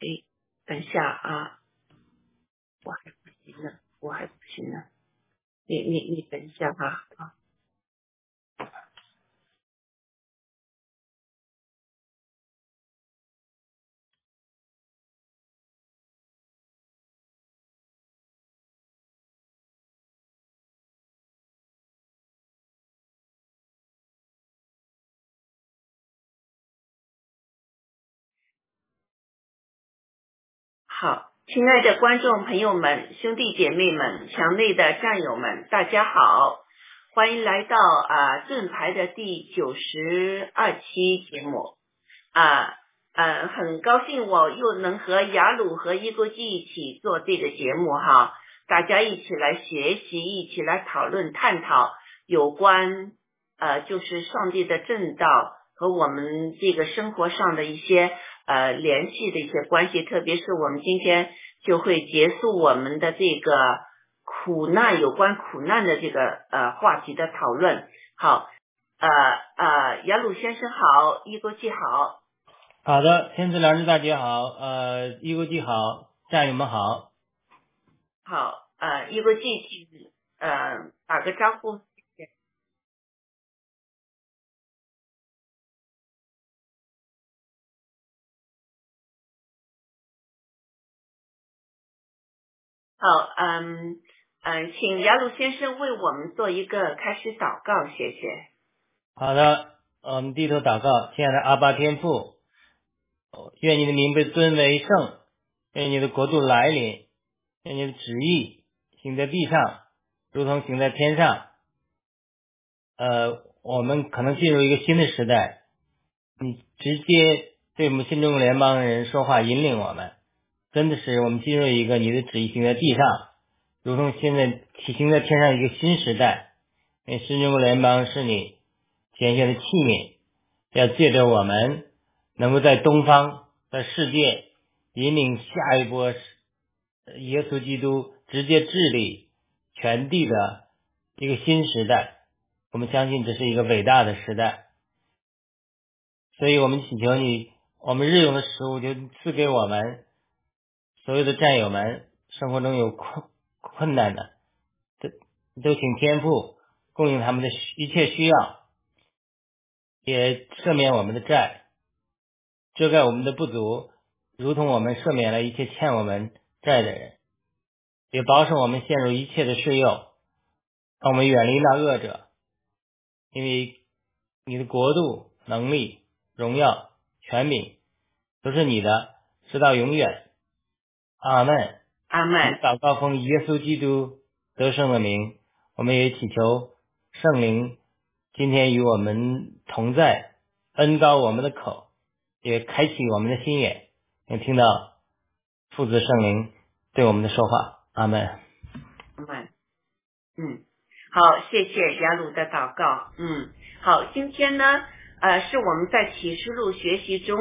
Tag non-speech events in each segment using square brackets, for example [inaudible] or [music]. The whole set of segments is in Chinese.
哎，等一下啊，我还不行呢，我还不行呢，你你你等一下哈啊。亲爱的观众朋友们、兄弟姐妹们、墙内的战友们，大家好，欢迎来到啊盾牌的第九十二期节目啊嗯，很高兴我又能和雅鲁和伊国基一起做这个节目哈，大家一起来学习，一起来讨论探讨有关呃就是上帝的正道和我们这个生活上的一些。呃，联系的一些关系，特别是我们今天就会结束我们的这个苦难有关苦难的这个呃话题的讨论。好，呃呃，杨鲁先生好，一国际好。好的，天赐良知大姐好，呃，一国际好，战友们好。好，呃，一国际请呃打个招呼。好，嗯嗯，请雅鲁先生为我们做一个开始祷告，谢谢。好的，我们低头祷告，亲爱的阿巴天父，愿你的名被尊为圣，愿你的国度来临，愿你的旨意行在地上，如同行在天上。呃，我们可能进入一个新的时代，你直接对我们新中国联邦人说话，引领我们。真的是我们进入一个你的旨意行在地上，如同现在起行在天上一个新时代。因为新中国联邦是你天下的器皿，要借着我们，能够在东方的世界引领下一波耶稣基督直接治理全地的一个新时代。我们相信这是一个伟大的时代，所以我们请求你，我们日用的食物就赐给我们。所有的战友们，生活中有困困难的，都都请天父供应他们的一切需要，也赦免我们的债，遮盖我们的不足，如同我们赦免了一切欠我们债的人，也保守我们陷入一切的试诱，让我们远离那恶者，因为你的国度、能力、荣耀、权柄都是你的，直到永远。阿门，阿门。祷告奉耶稣基督得胜的名，我们也祈求圣灵今天与我们同在，恩高我们的口，也开启我们的心眼，能听到父子圣灵对我们的说话。阿门，阿门。嗯，好，谢谢雅鲁的祷告。嗯，好，今天呢，呃，是我们在启示录学习中。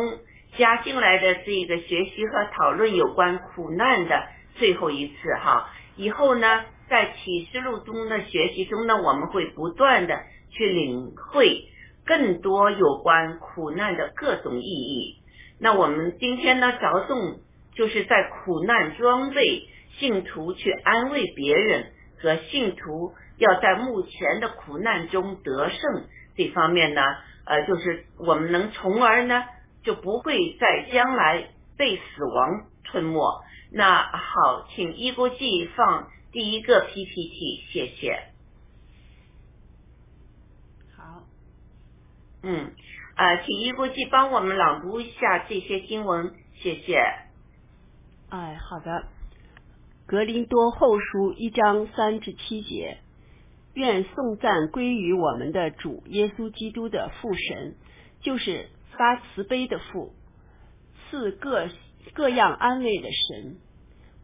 加进来的这个学习和讨论有关苦难的最后一次哈，以后呢，在启示录中的学习中呢，我们会不断的去领会更多有关苦难的各种意义。那我们今天呢，着重就是在苦难装备信徒去安慰别人和信徒要在目前的苦难中得胜这方面呢，呃，就是我们能从而呢。就不会在将来被死亡吞没。那好，请一国际放第一个 PPT，谢谢。好，嗯，啊，请一国际帮我们朗读一下这些经文，谢谢。哎，好的。格林多后书一章三至七节，愿颂赞归于我们的主耶稣基督的父神，就是。发慈悲的父，赐各各样安慰的神。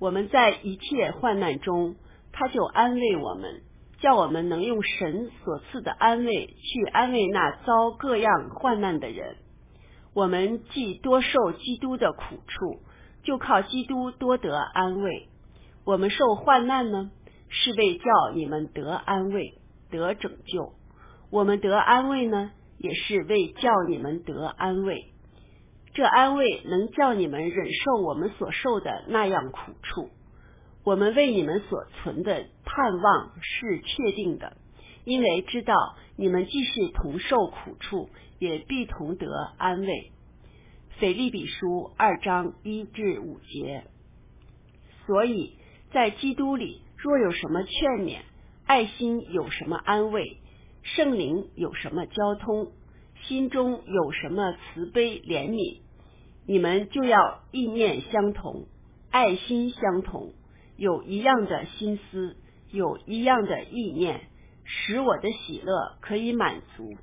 我们在一切患难中，他就安慰我们，叫我们能用神所赐的安慰去安慰那遭各样患难的人。我们既多受基督的苦处，就靠基督多得安慰。我们受患难呢，是为叫你们得安慰、得拯救。我们得安慰呢？也是为叫你们得安慰，这安慰能叫你们忍受我们所受的那样苦处。我们为你们所存的盼望是确定的，因为知道你们既是同受苦处，也必同得安慰。腓利比书二章一至五节。所以在基督里，若有什么劝勉，爱心有什么安慰，圣灵有什么交通，心中有什么慈悲怜悯。你们就要意念相同，爱心相同，有一样的心思，有一样的意念，使我的喜乐可以满足。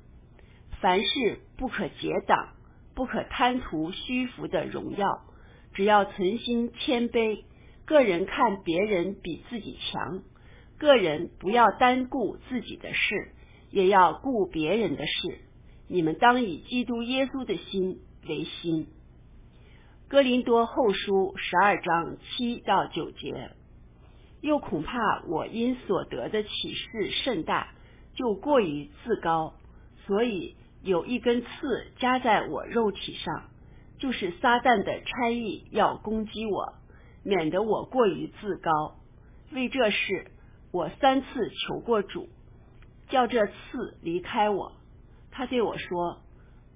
凡事不可结党，不可贪图虚浮的荣耀，只要存心谦卑，个人看别人比自己强，个人不要单顾自己的事，也要顾别人的事。你们当以基督耶稣的心为心。哥林多后书十二章七到九节，又恐怕我因所得的启示甚大，就过于自高，所以有一根刺加在我肉体上，就是撒旦的差役要攻击我，免得我过于自高。为这事，我三次求过主，叫这刺离开我。他对我说：“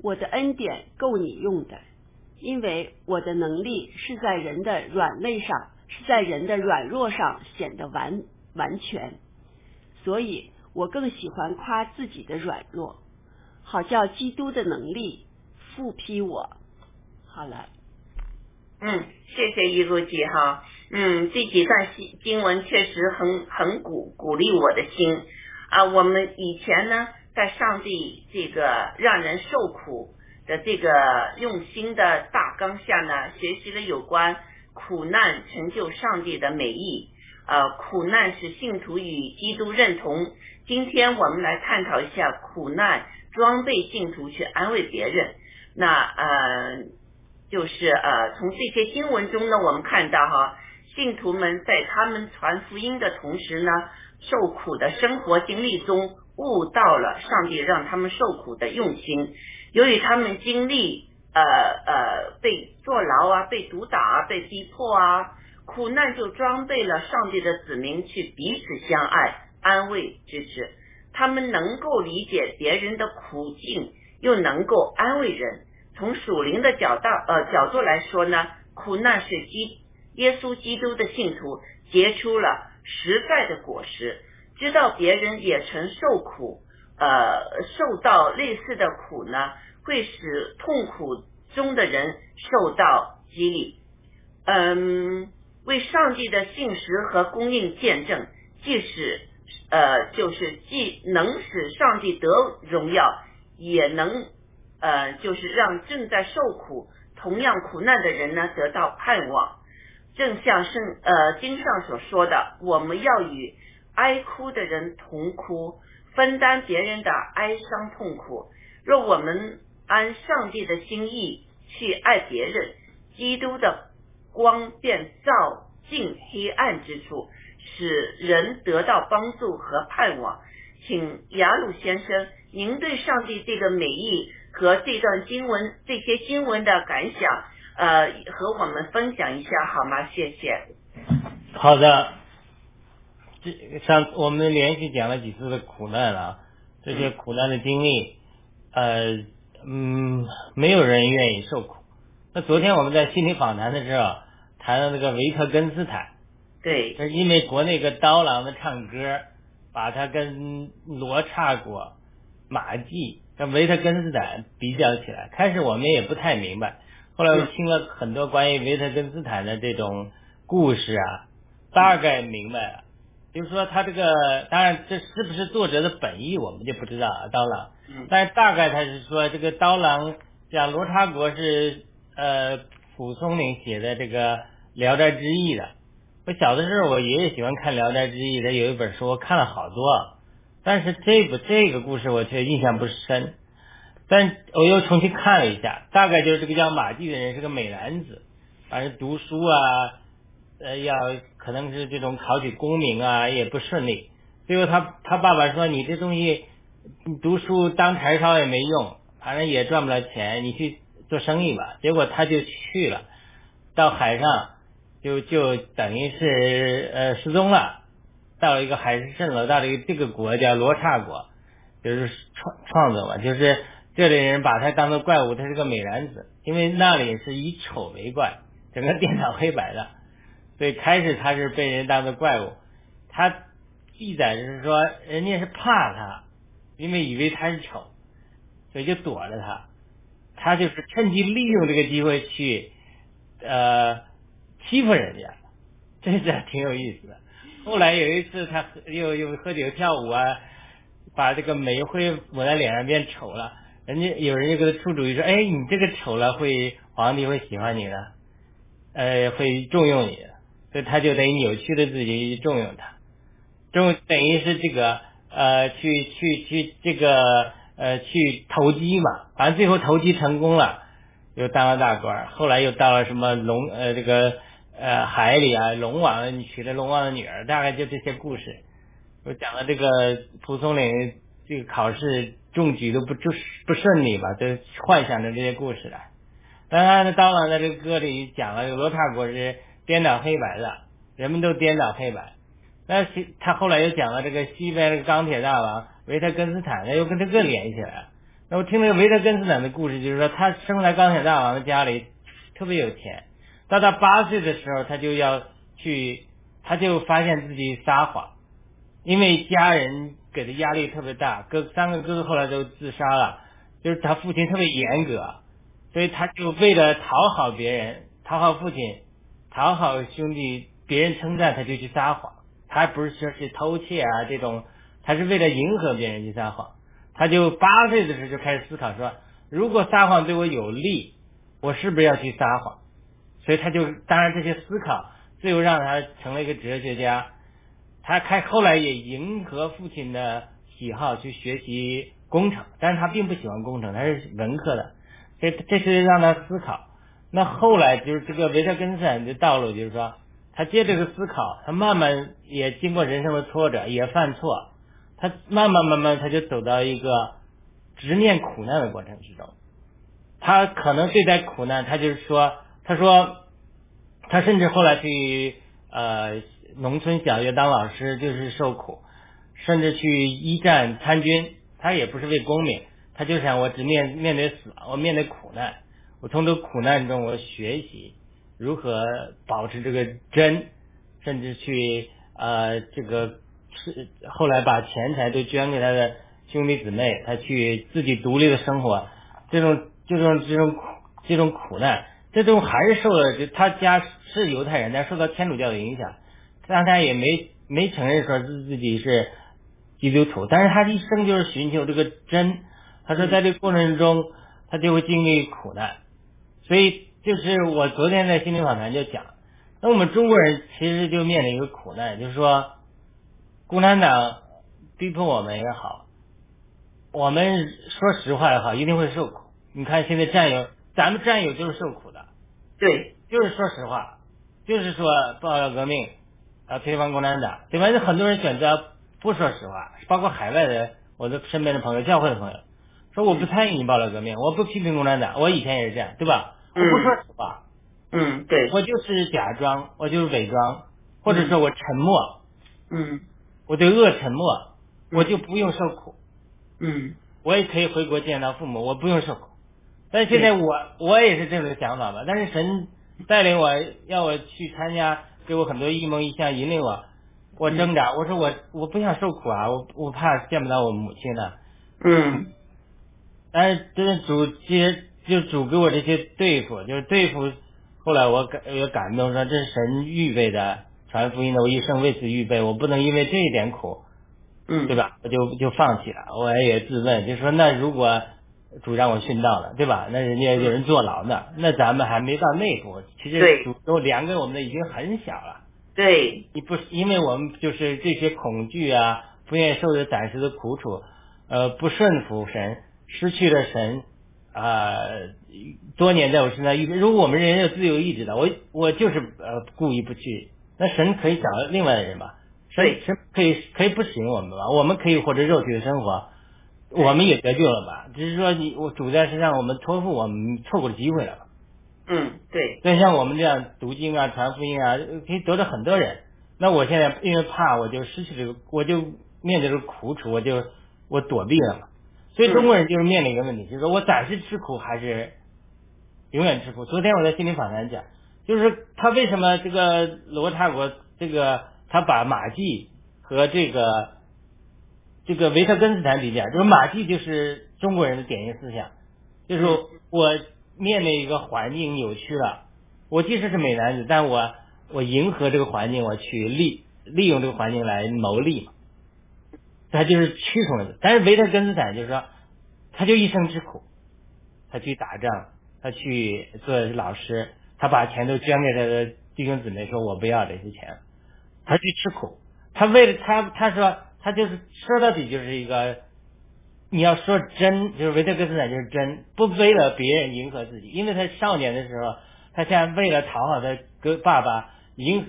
我的恩典够你用的。”因为我的能力是在人的软肋上，是在人的软弱上显得完完全，所以我更喜欢夸自己的软弱，好叫基督的能力复辟我。好了，嗯，谢谢一路姐哈，嗯，这几段经经文确实很很鼓鼓励我的心啊。我们以前呢，在上帝这个让人受苦。的这个用心的大纲下呢，学习了有关苦难成就上帝的美意。呃，苦难是信徒与基督认同。今天我们来探讨一下苦难装备信徒去安慰别人。那呃，就是呃，从这些经文中呢，我们看到哈，信徒们在他们传福音的同时呢，受苦的生活经历中悟到了上帝让他们受苦的用心。由于他们经历呃呃被坐牢啊，被毒打啊，被逼迫啊，苦难就装备了上帝的子民去彼此相爱、安慰、支持。他们能够理解别人的苦境，又能够安慰人。从属灵的角度呃角度来说呢，苦难是基耶稣基督的信徒结出了实在的果实。知道别人也曾受苦。呃，受到类似的苦呢，会使痛苦中的人受到激励。嗯，为上帝的信实和供应见证，即使呃，就是既能使上帝得荣耀，也能呃，就是让正在受苦、同样苦难的人呢得到盼望。正像圣呃经上所说的，我们要与哀哭的人同哭。分担别人的哀伤痛苦。若我们按上帝的心意去爱别人，基督的光便照进黑暗之处，使人得到帮助和盼望。请雅鲁先生，您对上帝这个美意和这段经文这些经文的感想，呃，和我们分享一下好吗？谢谢。好的。这上我们连续讲了几次的苦难了，这些苦难的经历，呃，嗯，没有人愿意受苦。那昨天我们在心理访谈的时候谈到那个维特根斯坦，对，因为国内个刀郎的唱歌，把他跟罗刹国、马季跟维特根斯坦比较起来，开始我们也不太明白，后来我听了很多关于维特根斯坦的这种故事啊，大概明白了。就是说，他这个当然，这是不是作者的本意，我们就不知道啊。刀郎，但是大概他是说，这个刀郎讲罗刹国是呃蒲松龄写的这个《聊斋志异》的。我小的时候，我爷爷喜欢看《聊斋志异》，他有一本书，我看了好多，但是这部这个故事我却印象不深。但我又重新看了一下，大概就是这个叫马季的人是个美男子，反正读书啊。呃，要可能是这种考取功名啊，也不顺利。最后他他爸爸说：“你这东西，读书当柴烧也没用，反正也赚不了钱。你去做生意吧，结果他就去了，到海上就就等于是呃失踪了，到了一个海市蜃楼，到了一个这个国叫罗刹国，就是创创作嘛，就是这里人把他当做怪物，他是个美男子，因为那里是以丑为怪，整个电脑黑白的，所以开始他是被人当做怪物，他记载就是说人家是怕他，因为以为他是丑，所以就躲着他。他就是趁机利用这个机会去，呃，欺负人家，这是挺有意思的。后来有一次，他喝又又喝酒跳舞啊，把这个煤灰抹在脸上变丑了，人家有人就给他出主意说：“哎，你这个丑了，会皇帝会喜欢你的，呃，会重用你。”所以他就等于扭曲了自己，重用他，重等于是这个呃，去去去这个。呃，去投机嘛，反正最后投机成功了，又当了大官，后来又到了什么龙呃这个呃海里啊，龙王娶了龙王的女儿，大概就这些故事。我讲了这个蒲松龄这个考试中举都不不不顺利吧，都幻想着这些故事来。当然，当然在这个歌里讲了，罗刹国是颠倒黑白的，人们都颠倒黑白。那西他后来又讲了这个西边这个钢铁大王。维特根斯坦，那又跟这个联系了。那我听那个维特根斯坦的故事，就是说他生在钢铁大王的家里，特别有钱。到他八岁的时候，他就要去，他就发现自己撒谎，因为家人给的压力特别大。哥三个哥哥后来都自杀了，就是他父亲特别严格，所以他就为了讨好别人，讨好父亲，讨好兄弟，别人称赞他就去撒谎。他不是说是偷窃啊这种。他是为了迎合别人去撒谎，他就八岁的时候就开始思考说，如果撒谎对我有利，我是不是要去撒谎？所以他就当然这些思考，最后让他成了一个哲学家。他开后来也迎合父亲的喜好去学习工程，但是他并不喜欢工程，他是文科的，这这是让他思考。那后来就是这个维特根斯坦的道路，就是说他接这个思考，他慢慢也经过人生的挫折，也犯错。他慢慢慢慢，他就走到一个直面苦难的过程之中。他可能对待苦难，他就是说，他说，他甚至后来去呃农村小学当老师，就是受苦，甚至去一战参军，他也不是为功名，他就想我直面面对死，我面对苦难，我从这苦难中我学习如何保持这个真，甚至去呃这个。是后来把钱财都捐给他的兄弟姊妹，他去自己独立的生活，这种这种这种苦这种苦难，这种还是受了他家是犹太人，但受到天主教的影响，但他也没没承认说自自己是基督徒，但是他一生就是寻求这个真，他说在这个过程中他就会经历苦难，所以就是我昨天在心灵访谈就讲，那我们中国人其实就面临一个苦难，就是说。共产党逼迫我们也好，我们说实话也好，一定会受苦。你看现在战友，咱们战友就是受苦的，对，就是说实话，就是说报了革命啊，推翻共产党，对吧？很多人选择不说实话，包括海外的我的身边的朋友、教会的朋友，说我不参与你报了革命，我不批评共产党，我以前也是这样，对吧？我不说实话，嗯，对，我就是假装，我就是伪装，或者说我沉默，嗯。我对恶沉默，我就不用受苦。嗯，我也可以回国见到父母，我不用受苦。但是现在我我也是这种想法吧。但是神带领我要我去参加，给我很多一梦一象引领我，我挣扎。我说我我不想受苦啊，我我怕见不到我母亲了。嗯。但是真的主这些就主给我这些对付，就是对付。后来我感也感动说这是神预备的。传福音的，我一生为此预备，我不能因为这一点苦，嗯，对吧？我就就放弃了。我也自问，就说那如果主张我殉道了，对吧？那人家有人坐牢呢，那咱们还没到那步。其实主都量给我们的已经很小了。对，你不因为我们就是这些恐惧啊，不愿意受的暂时的苦楚，呃，不顺服神，失去了神啊，多年在我身上预备。如果我们人有自由意志的，我我就是呃故意不去。那神可以找另外的人吧？神神可以可以不使用我们吧？我们可以活着肉体的生活，我们也得救了吧？只是说你我主在身上，我们托付我们错过了机会了。嗯，对，所以像我们这样读经啊、传福音啊，可以得到很多人。那我现在因为怕，我就失去这个，我就面对这个苦楚，我就我躲避了嘛。所以中国人就是面临一个问题，就是说我暂时吃苦还是永远吃苦。昨天我在心灵访谈讲，就是他为什么这个罗刹国这个他把马季和这个这个维特根斯坦比较，就是马季就是中国人的典型思想，就是我面对一个环境扭曲了，我即使是美男子，但我我迎合这个环境，我去利利用这个环境来谋利嘛。他就是屈从了，但是维特根斯坦就是说，他就一生之苦，他去打仗，他去做老师，他把钱都捐给他的弟兄姊妹，说我不要这些钱，他去吃苦，他为了他他说他就是说到底就是一个，你要说真，就是维特根斯坦就是真，不为了别人迎合自己，因为他少年的时候，他现在为了讨好他哥爸爸，迎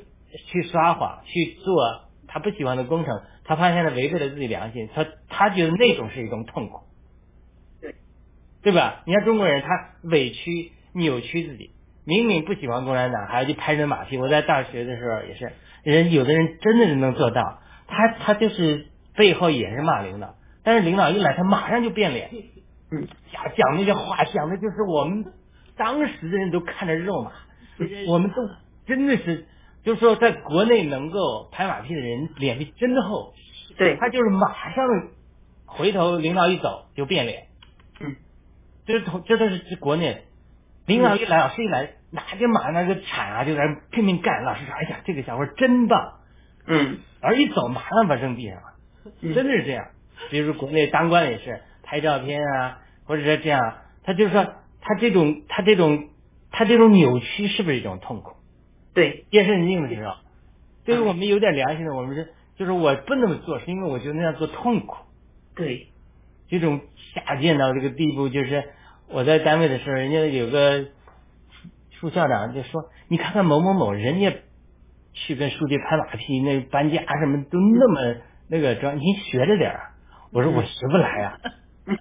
去撒谎去做他不喜欢的工程。他发现了违背了自己良心，他他觉得那种是一种痛苦，对对吧？你看中国人，他委屈扭曲自己，明明不喜欢共产党，还要去拍人马屁。我在大学的时候也是，人有的人真的是能做到，他他就是背后也是骂领导，但是领导一来，他马上就变脸，嗯，[laughs] 讲讲那些话，讲的就是我们当时的人都看着肉麻，我们都真的是。就是说，在国内能够拍马屁的人脸皮真厚，对他就是马上回头领导一走就变脸，嗯，这同这都是国内领导一来，老师一来，拿着马那个铲啊，就在拼命干。老师说：“哎呀，这个小伙真棒。”嗯，而一走，马上把扔地上了，真的是这样。比如说国内当官也是拍照片啊，或者说这样，他就是说他这种他这种他这种扭曲是不是一种痛苦？对，夜深人静的时候，对 [laughs] 于我们有点良心的，我们是就是我不那么做，是因为我觉得那样做痛苦。对，这种下贱到这个地步，就是我在单位的时候，人家有个副校长就说：“你看看某某某，人家去跟书记拍马屁，那搬家什么都那么那个装，你学着点儿。”我说：“我学不来呀。[laughs] ”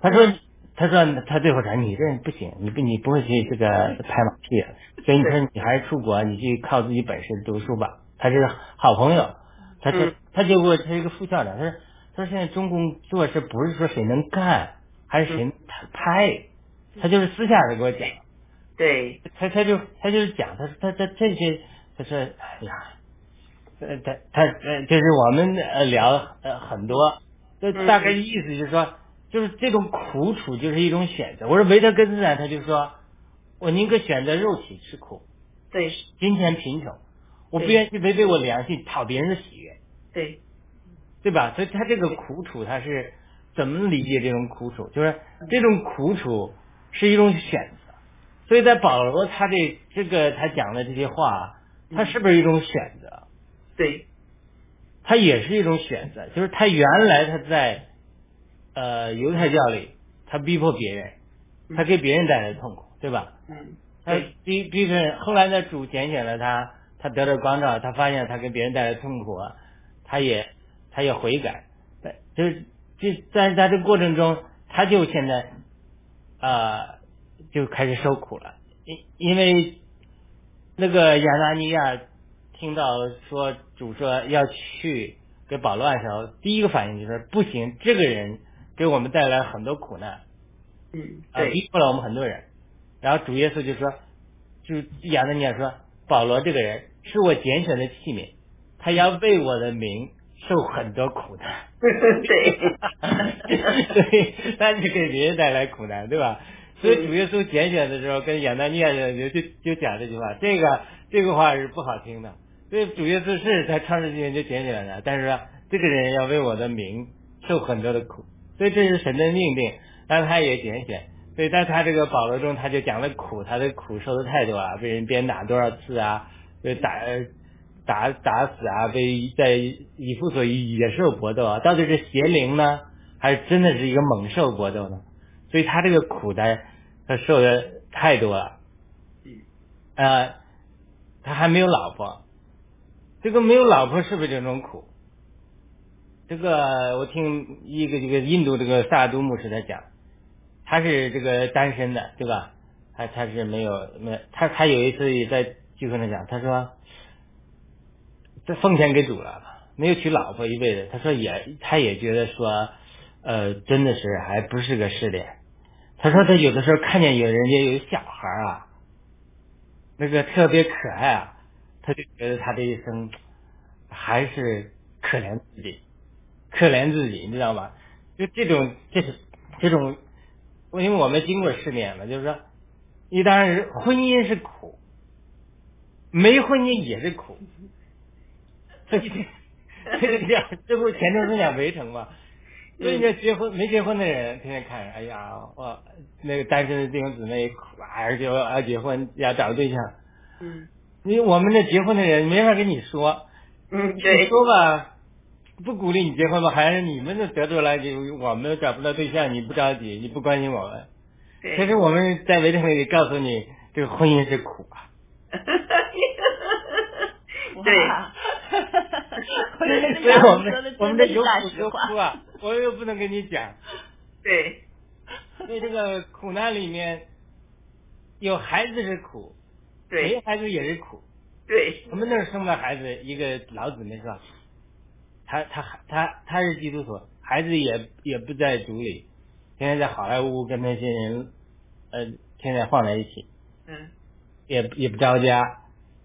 他说。他说他最后说你这不行，你不你不会去这个拍马屁，所以你说你还是出国，你去靠自己本事读书吧。他是好朋友，他说他就我他一个副校长，他说他说现在中共做事不是说谁能干，还是谁拍，他就是私下的给我讲。对，他他就他就是讲，他说他他这些，他说哎呀，呃他他呃就是我们呃聊呃很多，这大概意思就是说。就是这种苦楚就是一种选择。我说维特根斯坦，他就说，我宁可选择肉体吃苦，对，金钱贫穷，我不愿意违背我良心讨别人的喜悦，对，对吧？所以他这个苦楚他是怎么理解这种苦楚？就是这种苦楚是一种选择。所以在保罗他这这个他讲的这些话，他是不是一种选择？对，他也是一种选择。就是他原来他在。呃，犹太教里，他逼迫别人，他给别人带来痛苦，对吧？嗯。他逼逼着人，后来呢，主拣选了他，他得到光照，他发现他给别人带来痛苦，他也他也悔改，就是就在在这个过程中，他就现在啊就开始受苦了，因因为那个亚拿尼亚听到说主说要去给保罗的时候，第一个反应就是不行，这个人。给我们带来很多苦难，嗯，对，逼迫了我们很多人。然后主耶稣就说，就亚当尼亚说，保罗这个人是我拣选的器皿，他要为我的名受很多苦难。[laughs] 对，[laughs] 对，[laughs] 他就给别人带来苦难，对吧？所以主耶稣拣选的时候，跟亚当尼亚就就就讲这句话，这个这个话是不好听的。所以主耶稣是在创世之前就拣选了，但是这个人要为我的名受很多的苦。所以这是神的命令，但他也拣选。所以在他这个保罗中，他就讲了苦，他的苦受的太多啊，被人鞭打多少次啊，被打打打死啊，被在以父所以野兽搏斗啊，到底是邪灵呢，还是真的是一个猛兽搏斗呢？所以他这个苦的他受的太多了。呃，他还没有老婆，这个没有老婆是不是这种苦？这个我听一个这个印度这个萨都牧师他讲，他是这个单身的，对吧？他他是没有没他他有一次也在聚会上讲，他说这奉献给主了，没有娶老婆一辈子。他说也他也觉得说，呃，真的是还不是个试炼。他说他有的时候看见有人家有小孩啊，那个特别可爱啊，他就觉得他这一生还是可怜自己，可怜自己，你知道吗？就这种这是这种，因为我们经过试炼了，就是说，你当然婚姻是苦，没婚姻也是苦。[laughs] 这这这这样，这不前头是讲围城吗？所以那结婚没结婚的人天天看，哎呀，我那个单身的弟兄姊妹苦啊，而且我要结婚要找个对象。嗯你我们这结婚的人没法跟你说，嗯，你对，说吧，不鼓励你结婚吧，还是你们的得出来，就我们找不到对象，你不着急，你不关心我们。对。其实我们在围城里告诉你，这个婚姻是苦啊。[laughs] 对，哇 [laughs] 我觉得所以我们我们这有真的是大苦有实话。苦啊，我又不能跟你讲。对，所以这个苦难里面，有孩子是苦，没对，孩子也是苦。对，我们那儿生了孩子，一个老姊妹是吧？他他他他是基督徒，孩子也也不在主里，天天在好莱坞跟那些人，呃，天天晃在一起，嗯也也不着家。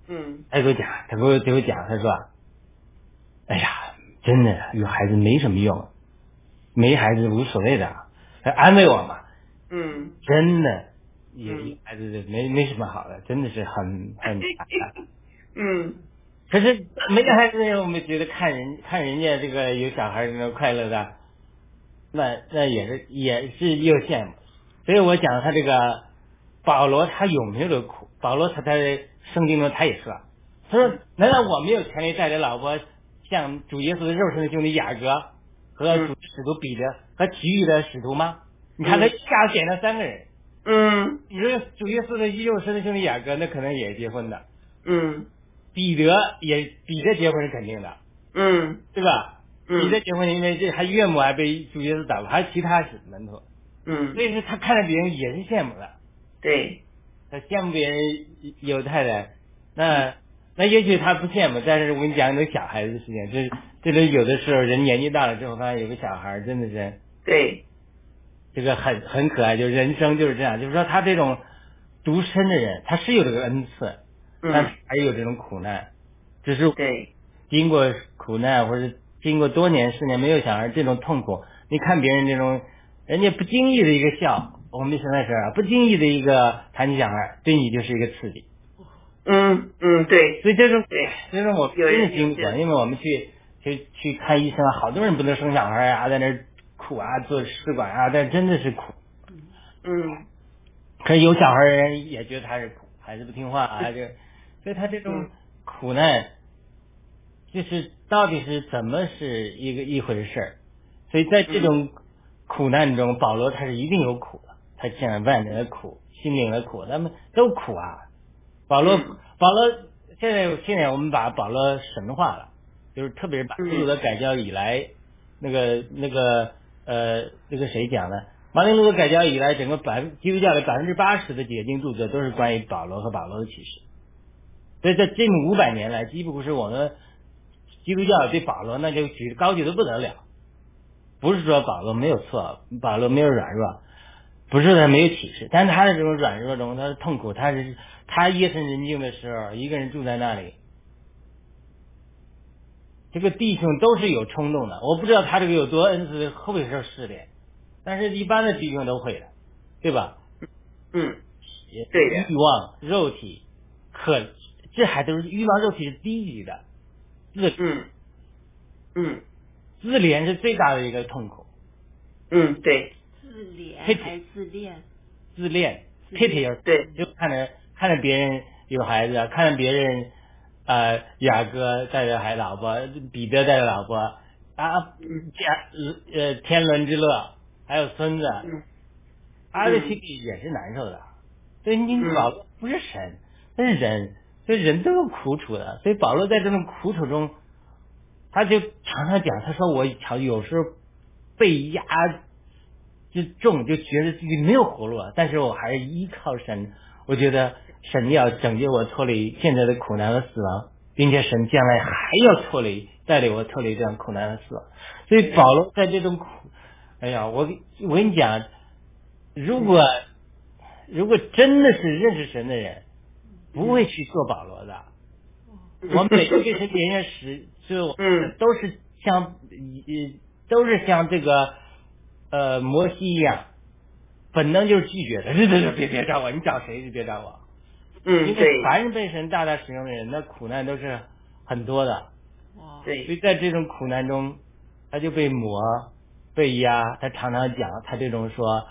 嗯他给我讲，他给我给我讲，他说，哎呀，真的有孩子没什么用，没孩子无所谓的，他安慰我嘛，嗯真的有孩子没没什么好的，真的是很 [laughs] 很惨的。嗯可是没有孩子我们觉得看人看人家这个有小孩儿那种快乐的，那那也是也是又羡慕。所以我讲他这个保罗他有没有这个苦？保罗他在圣经中他也说，他说难道我没有权利带着老婆像主耶稣的肉身的兄弟雅各和主使徒彼得和其余的使徒吗？你看他一下子选了三个人，嗯。你说主耶稣的肉身的兄弟雅各那可能也是结婚的，嗯。彼得也彼得结婚是肯定的。嗯。对吧？嗯。彼得结婚，因为这还岳母还被主耶稣打过，还有其他使门徒，嗯。所，以说他看着别人也是羡慕的，对，他羡慕别人有太太，那那也许他不羡慕，但是我跟你讲那小孩子的事情，这这都有的时候人年纪大了之后，发现有个小孩真的是对，这个很很可爱，就是人生就是这样，就是说他这种独身的人，他是有这个恩赐，但是嗯还有这种苦难，只是对，经过苦难或者经过多年四年没有小孩这种痛苦，你看别人这种人家不经意的一个笑，我们现在是啊，不经意的一个谈起小孩，对你就是一个刺激。嗯嗯对，所以这种对，这种我真的经历过，因为我们去去去看医生啊，好多人不能生小孩啊，在那儿苦啊，做试管啊，但真的是苦。嗯可是有小孩的人也觉得他是苦，孩子不听话啊，就所以他这种嗯苦难，就是到底是怎么是一个一回事儿。所以在这种苦难中，保罗他是一定有苦的，他见了万人的苦，心灵的苦，他们都苦啊。保罗，嗯保罗现在现在我们把保罗神化了，就是特别是把嗯基督的改教以来，那个那个呃那个谁讲的？马丁路德改教以来，整个百分基督教的百分之八十的解经著作都是关于保罗和保罗的启示。所以在这么五百年来，几乎是我们基督教对保罗那就举高举的不得了。不是说保罗没有错，保罗没有软弱，不是他没有启示，但是他的这种软弱中，他的痛苦，他是他夜深人静的时候，一个人住在那里，这个弟兄都是有冲动的。我不知道他这个有多恩慈，会不会受试炼，但是一般的弟兄都会的，对吧？嗯对的欲望、肉体，可这还都是欲望、肉体是低级的，自嗯嗯自怜是最大的一个痛苦，嗯对自怜还是自恋？自恋自 pity 对就看着看着别人有孩子，看着别人呃雅各带着孩老婆，彼得带着老婆啊嗯家呃天伦之乐，还有孙子，嗯他的心里也是难受的。所以你嗯保罗不是神，他是人，所以人都有苦楚的。所以保罗在这种苦楚中，他就常常讲，他说我常有时候被压就重，就觉得自己没有活路了，但是我还是依靠神，我觉得神要拯救我脱离现在的苦难和死亡，并且神将来还要脱离带领我脱离这样苦难和死亡。所以保罗在这种苦，哎呀，我我跟你讲，如果如果真的是认识神的人，不会去做保罗的。我们每一个给神点点使，就嗯都是像呃都是像这个呃摩西一样，本能就是拒绝的，对对对，别别找我，你找谁就别找我。嗯，因为凡是被神大大使用的人，那苦难都是很多的。哇，对所以在这种苦难中，他就被磨、被压。他常常讲，他这种说，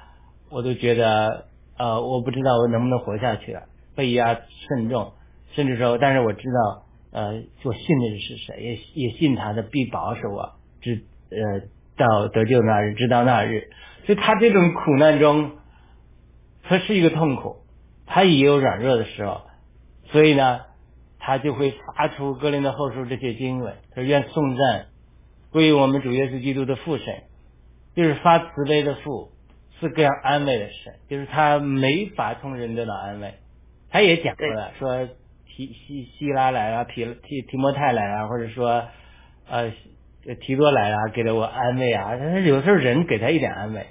我都觉得呃，我不知道我能不能活下去了，被压甚重，甚至说，但是我知道，呃，我信的是谁，也也信他的必保守我，直呃到得救那日，直到那日。所以他这种苦难中，他是一个痛苦，他也有软弱的时候，所以呢，他就会发出格林的后书这些经文，他说愿颂赞归于我们主耶稣基督的父神，就是发慈悲的父，是各样安慰的神，就是他没法从人得到安慰。他也讲过了，说提希希拉来了，提提提摩太来了，或者说呃提多来了，给了我安慰啊。但是有时候人给他一点安慰，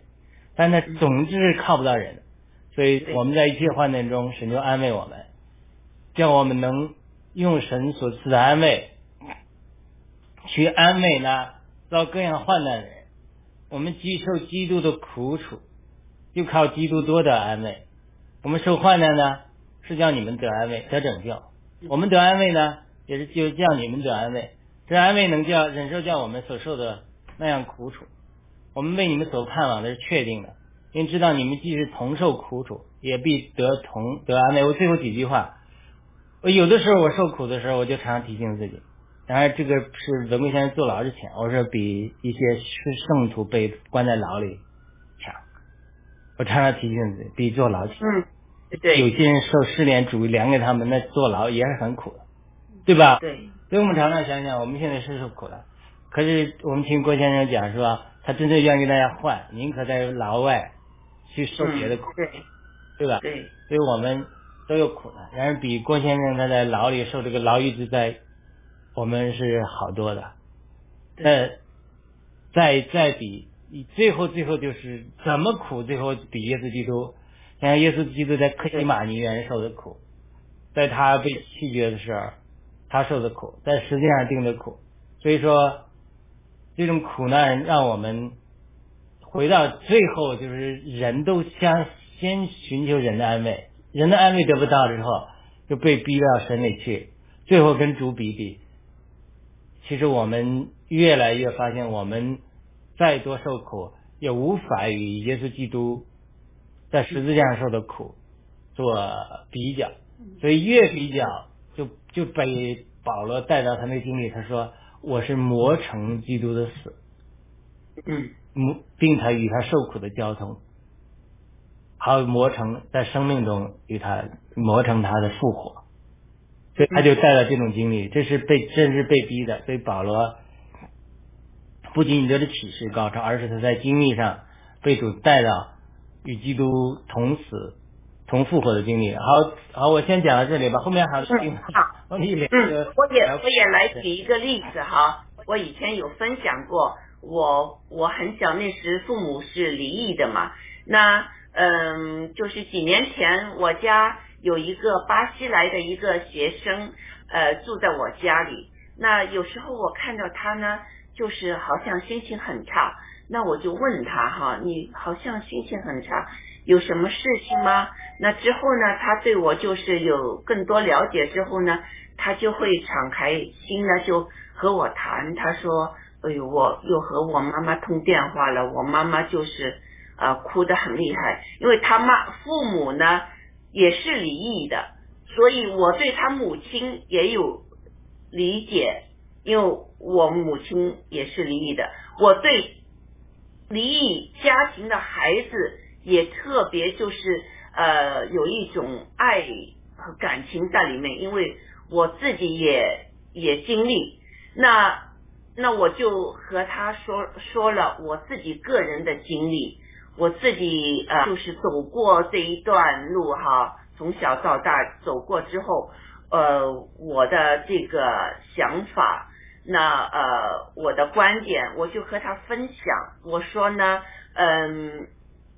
但他总是靠不到人，所以我们在一切患难中，神就安慰我们，叫我们能用神所赐的安慰去安慰呢遭各样患难的人。我们既受基督的苦楚，就靠基督多的安慰。我们受患难呢，是叫你们得安慰、得拯救；我们得安慰呢，也是就叫你们得安慰。这安慰能叫忍受叫我们所受的那样苦楚。我们为你们所盼望的是确定的，因为知道你们既是同受苦楚，也必得同得安慰。我最后几句话，我有的时候我受苦的时候，我就常常提醒自己。当然，这个是文贵先生坐牢之前，我说比一些圣徒被关在牢里强。我常常提醒自己，比坐牢强。嗯，对有些人受试炼，主义量给他们，那坐牢也是很苦的，对吧？对，所以我们常常想想，我们现在是受苦的，可是我们听郭先生讲是吧？他真正愿意跟大家换，宁可在牢外去受别的苦，嗯对对吧？对，所以我们都有苦难，然而比郭先生他在牢里受这个牢狱之灾，我们是好多的。那再再比，最后最后就是怎么苦，最后比耶稣基督，像耶稣基督在克西马尼园受的苦，在他被弃绝的时候，他受的苦，在实际上定的苦。所以说，这种苦难让我们回到最后，就是人都相先寻求人的安慰，人的安慰得不到之后，就被逼到神里去，最后跟主比比。其实我们越来越发现，我们再多受苦，也无法与耶稣基督在十字架上受的苦做比较。所以越比较，就就被保罗带到他那个经历，他说：“我是磨成基督的死，嗯磨并他与他受苦的交通，还有磨成在生命中与他磨成他的复活。”所以他就带了这种经历，这是被这是被逼的。所以保罗不仅仅得了启示高超，而是他在经历上被主带到与基督同死、同复活的经历。好，好，我先讲到这里吧，后面还有嗯好我一连嗯，我也我也来举一个例子哈，我以前有分享过，我我很小那时父母是离异的嘛，那嗯，就是几年前我家有一个巴西来的一个学生，呃，住在我家里，那有时候我看到他呢，就是好像心情很差，那我就问他哈，你好像心情很差，有什么事情吗？那之后呢，他对我就是有更多了解之后呢，他就会敞开心呢，就和我谈。他说：“哎呦，我又和我妈妈通电话了，我妈妈就是呃哭得很厉害，因为他妈父母呢也是离异的，所以我对他母亲也有理解，因为我母亲也是离异的，我对离异家庭的孩子也特别就是呃有一种爱和感情在里面，因为我自己也也经历。那那我就和他说说了我自己个人的经历，我自己呃就是走过这一段路哈，从小到大走过之后，呃，我的这个想法，那呃我的观点，我就和他分享，我说呢，嗯，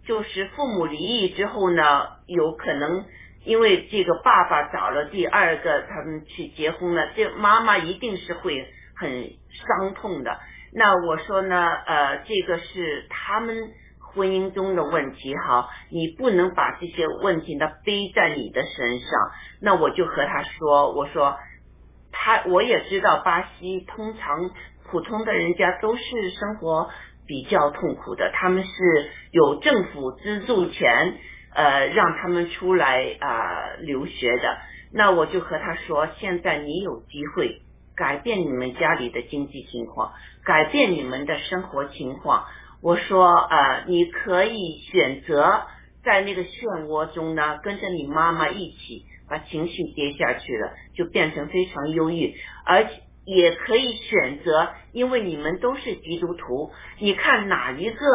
就是父母离异之后呢，有可能因为这个爸爸找了第二个，他们去结婚了，这妈妈一定是会。很伤痛的，那我说呢，呃，这个是他们婚姻中的问题哈，你不能把这些问题呢背在你的身上。那我就和他说，我说他我也知道巴西通常普通的人家都是生活比较痛苦的，他们是有政府资助钱，呃，让他们出来啊留学的。那我就和他说，现在你有机会。改变你们家里的经济情况，改变你们的生活情况。我说，呃，你可以选择在那个漩涡中呢，跟着你妈妈一起把情绪跌下去了，就变成非常忧郁。而且也可以选择，因为你们都是基督徒，你看哪一个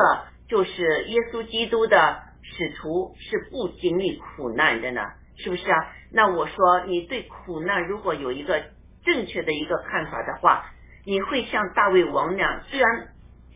就是耶稣基督的使徒是不经历苦难的呢？是不是啊？那我说，你对苦难如果有一个。正确的一个看法的话，你会像大卫王那样，虽然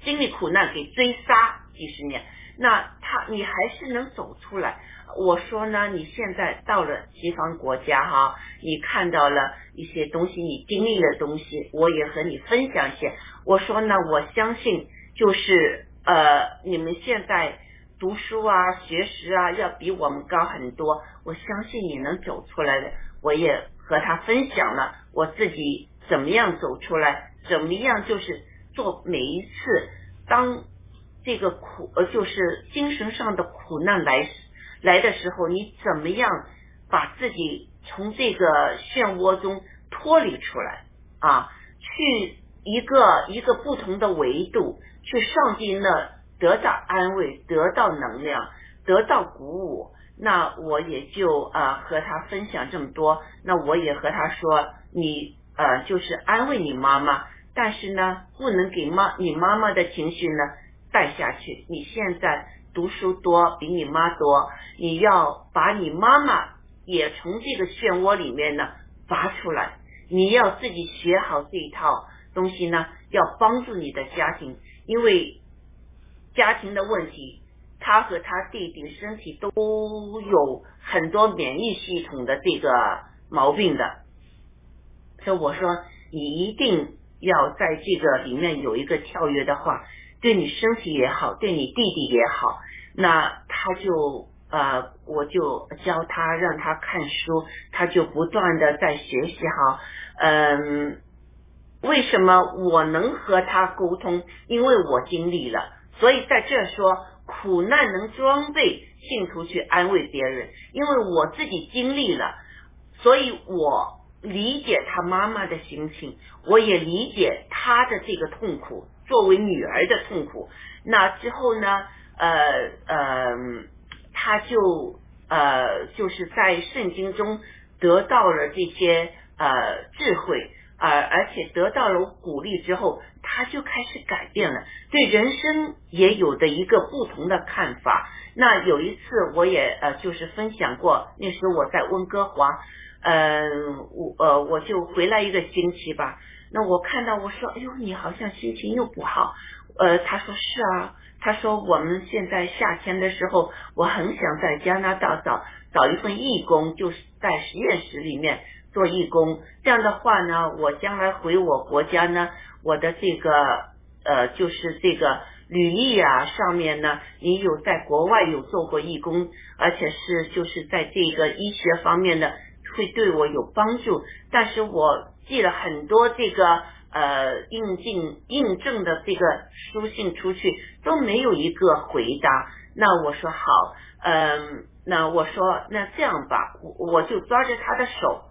经历苦难给追杀几十年，那他你还是能走出来。我说呢，你现在到了西方国家哈，你看到了一些东西，你经历的东西，我也和你分享一些。我说呢，我相信就是呃，你们现在读书啊、学识啊，要比我们高很多。我相信你能走出来的，我也和他分享了。我自己怎么样走出来？怎么样就是做每一次，当这个苦呃就是精神上的苦难来来的时候，你怎么样把自己从这个漩涡中脱离出来啊？去一个一个不同的维度，去上进那得到安慰，得到能量，得到鼓舞。那我也就啊和他分享这么多。那我也和他说。你呃，就是安慰你妈妈，但是呢，不能给妈你妈妈的情绪呢带下去。你现在读书多，比你妈多，你要把你妈妈也从这个漩涡里面呢拔出来。你要自己学好这一套东西呢，要帮助你的家庭，因为家庭的问题，他和他弟弟身体都有很多免疫系统的这个毛病的。所以我说，你一定要在这个里面有一个跳跃的话，对你身体也好，对你弟弟也好。那他就呃，我就教他，让他看书，他就不断的在学习哈。嗯，为什么我能和他沟通？因为我经历了，所以在这说，苦难能装备信徒去安慰别人，因为我自己经历了，所以我。理解他妈妈的心情，我也理解他的这个痛苦，作为女儿的痛苦。那之后呢？呃呃，他就呃就是在圣经中得到了这些呃智慧，而而且得到了鼓励之后，他就开始改变了，对人生也有的一个不同的看法。那有一次我也呃就是分享过，那时我在温哥华。嗯，我呃，我就回来一个星期吧。那我看到我说，哎呦，你好像心情又不好。呃，他说是啊，他说我们现在夏天的时候，我很想在加拿大找找一份义工，就是在实验室里面做义工。这样的话呢，我将来回我国家呢，我的这个呃，就是这个履历啊上面呢，你有在国外有做过义工，而且是就是在这个医学方面的。会对我有帮助，但是我寄了很多这个呃印进印证的这个书信出去，都没有一个回答。那我说好，嗯，那我说那这样吧，我我就抓着他的手，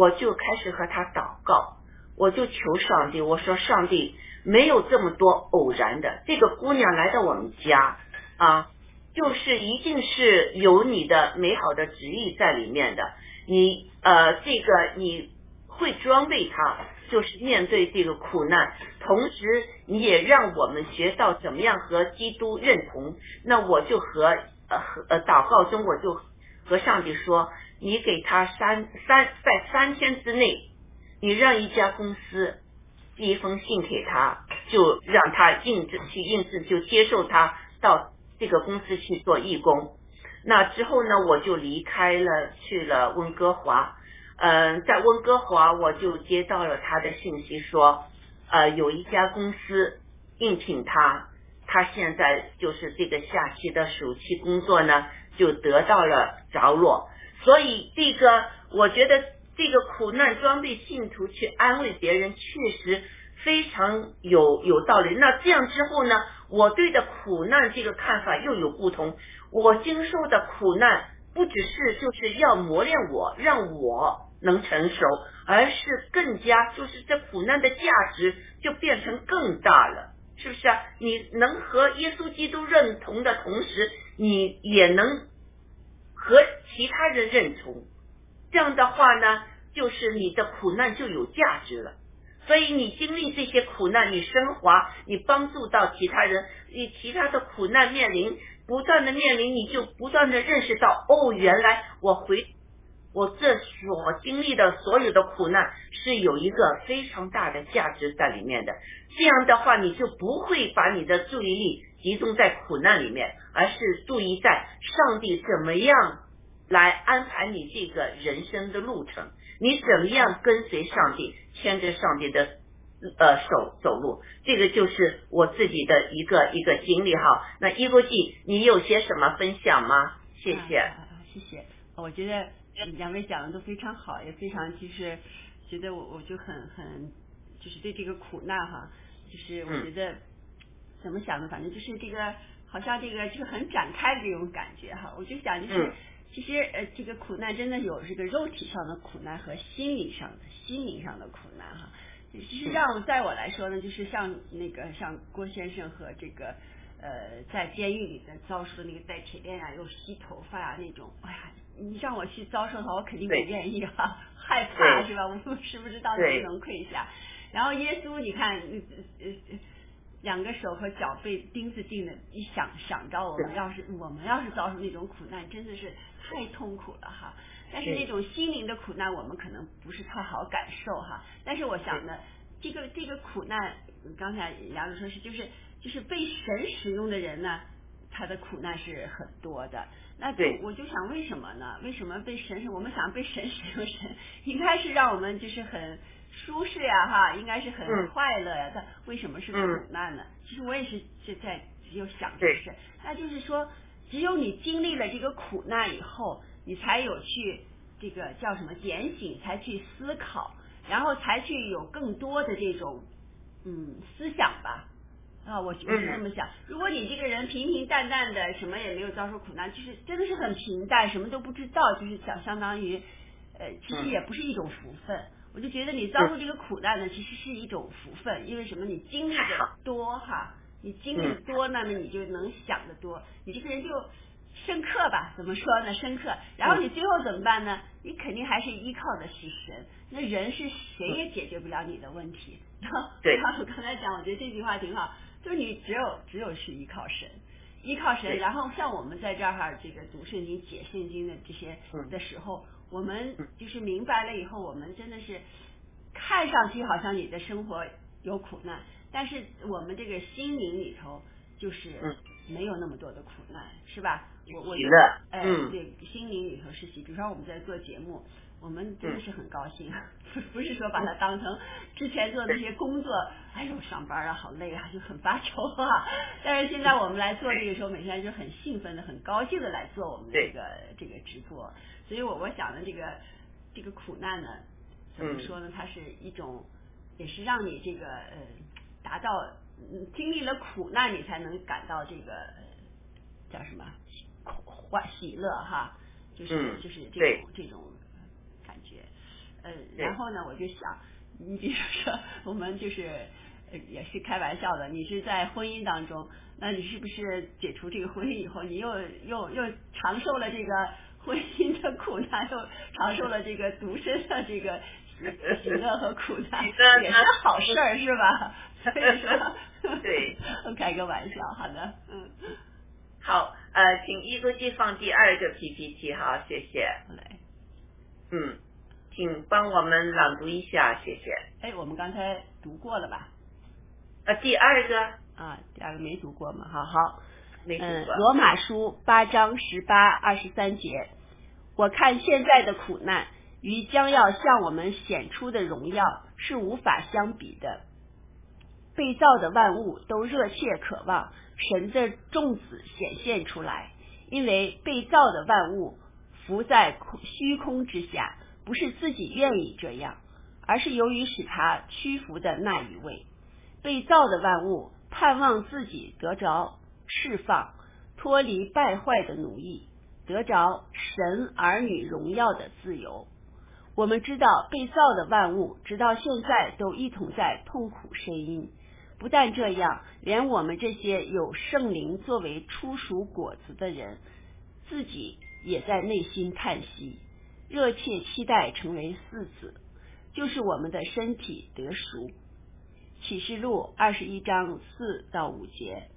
我就开始和他祷告，我就求上帝，我说上帝没有这么多偶然的，这个姑娘来到我们家啊，就是一定是有你的美好的旨意在里面的。你呃，这个你会装备他，就是面对这个苦难，同时你也让我们学到怎么样和基督认同。那我就和呃和呃祷告中，我就和上帝说，你给他三三在三天之内，你让一家公司寄一封信给他，就让他印制去印制，就接受他到这个公司去做义工。那之后呢，我就离开了，去了温哥华。嗯，在温哥华，我就接到了他的信息，说，呃，有一家公司应聘他，他现在就是这个下期的暑期工作呢，就得到了着落。所以，这个我觉得这个苦难装备信徒去安慰别人，确实非常有有道理。那这样之后呢，我对的苦难这个看法又有不同。我经受的苦难不只是就是要磨练我，让我能成熟，而是更加就是这苦难的价值就变成更大了，是不是啊？你能和耶稣基督认同的同时，你也能和其他人认同，这样的话呢，就是你的苦难就有价值了。所以你经历这些苦难，你升华，你帮助到其他人，你其他的苦难面临。不断的面临，你就不断的认识到，哦，原来我回我这所经历的所有的苦难是有一个非常大的价值在里面的。这样的话，你就不会把你的注意力集中在苦难里面，而是注意在上帝怎么样来安排你这个人生的路程，你怎么样跟随上帝，牵着上帝的。呃，手走路，这个就是我自己的一个一个经历哈。那一国际，你有些什么分享吗？谢谢，谢谢。我觉得两位讲的都非常好，也非常就是觉得我我就很很就是对这个苦难哈，就是我觉得怎么想的，反正就是这个好像这个就是很展开的这种感觉哈。我就想就是其实呃这个苦难真的有这个肉体上的苦难和心理上的心灵上的苦难哈。其实让在我来说呢，就是像那个像郭先生和这个呃在监狱里的遭受的那个戴铁链啊，又吸头发啊那种，哎呀，你让我去遭受的话，我肯定不愿意哈，[laughs] 害怕是吧？我们是不是到底能跪下？然后耶稣，你看，呃呃，两个手和脚被钉子钉的，一想想着我们要是我们要是遭受那种苦难，真的是太痛苦了哈。但是那种心灵的苦难，我们可能不是太好感受哈。但是我想呢，这个这个苦难，刚才杨子说是就是就是被神使用的人呢，他的苦难是很多的。那我就想为什么呢？为什么被神使？我们想被神使用，神应该是让我们就是很舒适呀哈，应该是很快乐呀。他为什么是苦难呢？其实我也是是在只有想这事，那就是说，只有你经历了这个苦难以后。你才有去这个叫什么点醒，才去思考，然后才去有更多的这种嗯思想吧啊，我我是这么想。如果你这个人平平淡淡的，什么也没有遭受苦难，就是真的是很平淡，什么都不知道，就是相相当于呃，其实也不是一种福分。我就觉得你遭受这个苦难呢，其实是一种福分，因为什么？你经历的多哈，你经历多，那么你就能想的多，你这个人就。深刻吧？怎么说呢？深刻。然后你最后怎么办呢？你肯定还是依靠的是神。那人是谁也解决不了你的问题。对。然 [laughs] 后我刚才讲，我觉得这句话挺好，就是你只有只有是依靠神，依靠神。然后像我们在这儿哈，这个读圣经、解圣经的这些的时候，我们就是明白了以后，我们真的是看上去好像你的生活有苦难，但是我们这个心灵里头就是没有那么多的苦难，是吧？我我觉得哎，对，心灵里头是喜。比如说我们在做节目，我们真的是很高兴，[laughs] 不是说把它当成之前做那些工作，哎呦上班啊好累啊，就很发愁啊。但是现在我们来做这个时候，每天就很兴奋的、很高兴的来做我们这个这个直播。所以我我想呢，这个这个苦难呢，怎么说呢？它是一种，也是让你这个呃达到经历了苦难，你才能感到这个叫什么？欢喜乐哈，就是就是这种这种呃，然后呢，我就想，你比如说，我们就是也是开玩笑的，你是在婚姻当中，那你是不是解除这个婚姻以后，你又又又长寿了这个 [laughs] 婚姻的苦难，又长寿了这个独身的这个喜乐和苦难也是好事儿，是吧？所以说，[laughs] 对，[laughs] 开个玩笑，好的，嗯，好，呃，请一书记放第二个 PPT 好，谢谢。好嘞。嗯，请帮我们朗读一下，谢谢。哎，我们刚才读过了吧？呃，第二个啊，第二个没读过嘛？好好，嗯，没读过。罗马书八章十八二十三节，我看现在的苦难与将要向我们显出的荣耀是无法相比的。被造的万物都热切渴望神的众子显现出来，因为被造的万物浮在空虚空之下，不是自己愿意这样，而是由于使他屈服的那一位。被造的万物盼望自己得着释放，脱离败坏的奴役，得着神儿女荣耀的自由。我们知道，被造的万物直到现在都一同在痛苦呻吟。不但这样，连我们这些有圣灵作为初熟果子的人，自己也在内心叹息，热切期待成为四子，就是我们的身体得赎。启示录二十一章四到五节，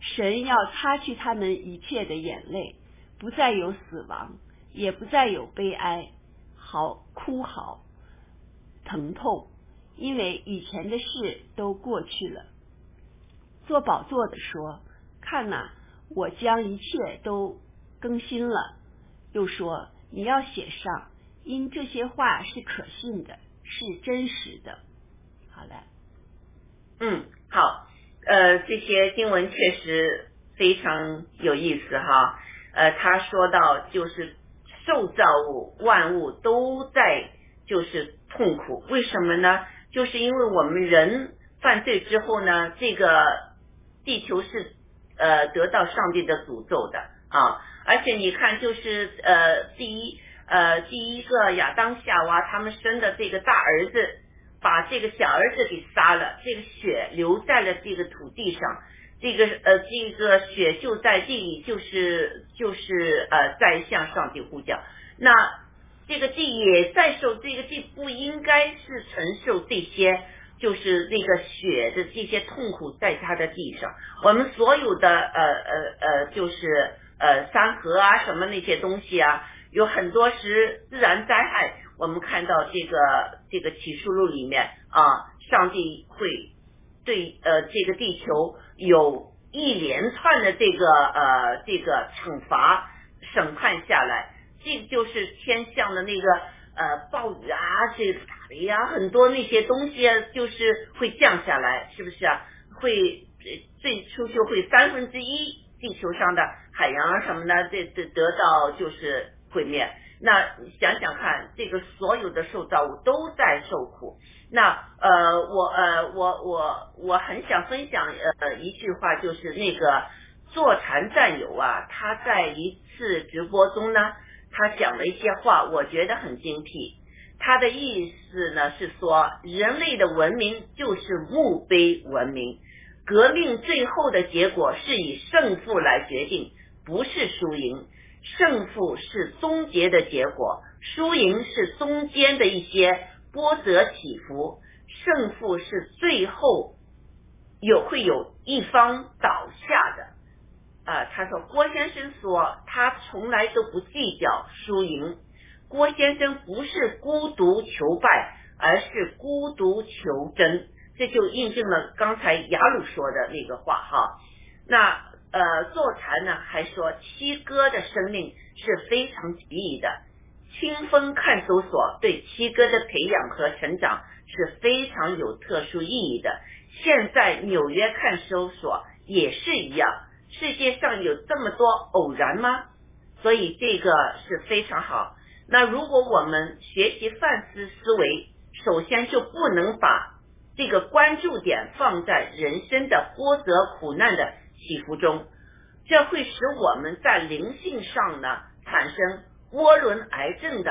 神要擦去他们一切的眼泪，不再有死亡，也不再有悲哀、嚎哭嚎、疼痛，因为以前的事都过去了。做宝座的说：“看哪，我将一切都更新了。”又说：“你要写上，因这些话是可信的，是真实的。”好了。嗯，好，呃，这些经文确实非常有意思哈。呃，他说到就是受造物万物都在就是痛苦，为什么呢？就是因为我们人犯罪之后呢，这个地球是呃得到上帝的诅咒的啊。而且你看，就是呃第一呃第一个亚当夏娃他们生的这个大儿子。把这个小儿子给杀了，这个血流在了这个土地上，这个呃，这个血就在地里，就是就是呃，在向上帝呼叫。那这个地也在受，这个地不应该是承受这些，就是那个血的这些痛苦，在他的地上。我们所有的呃呃呃，就是呃山河啊，什么那些东西啊，有很多是自然灾害。我们看到这个这个启示录里面啊，上帝会对呃这个地球有一连串的这个呃这个惩罚审判下来，这就是天象的那个呃暴雨啊，这个打雷啊，很多那些东西啊，就是会降下来，是不是啊？会最初就会三分之一地球上的海洋啊什么的，这这得到就是毁灭。那想想看，这个所有的受造物都在受苦。那呃，我呃，我我我很想分享呃一句话，就是那个坐禅战友啊，他在一次直播中呢，他讲了一些话，我觉得很精辟。他的意思呢是说，人类的文明就是墓碑文明，革命最后的结果是以胜负来决定，不是输赢。胜负是终结的结果，输赢是中间的一些波折起伏。胜负是最后有会有一方倒下的。啊，他说郭先生说他从来都不计较输赢。郭先生不是孤独求败，而是孤独求真。这就印证了刚才雅鲁说的那个话哈。那。呃，座禅呢还说七哥的生命是非常奇异的。清风看守所对七哥的培养和成长是非常有特殊意义的。现在纽约看守所也是一样。世界上有这么多偶然吗？所以这个是非常好。那如果我们学习范思思维，首先就不能把这个关注点放在人生的波折苦难的。起伏中，这会使我们在灵性上呢产生涡轮癌症的。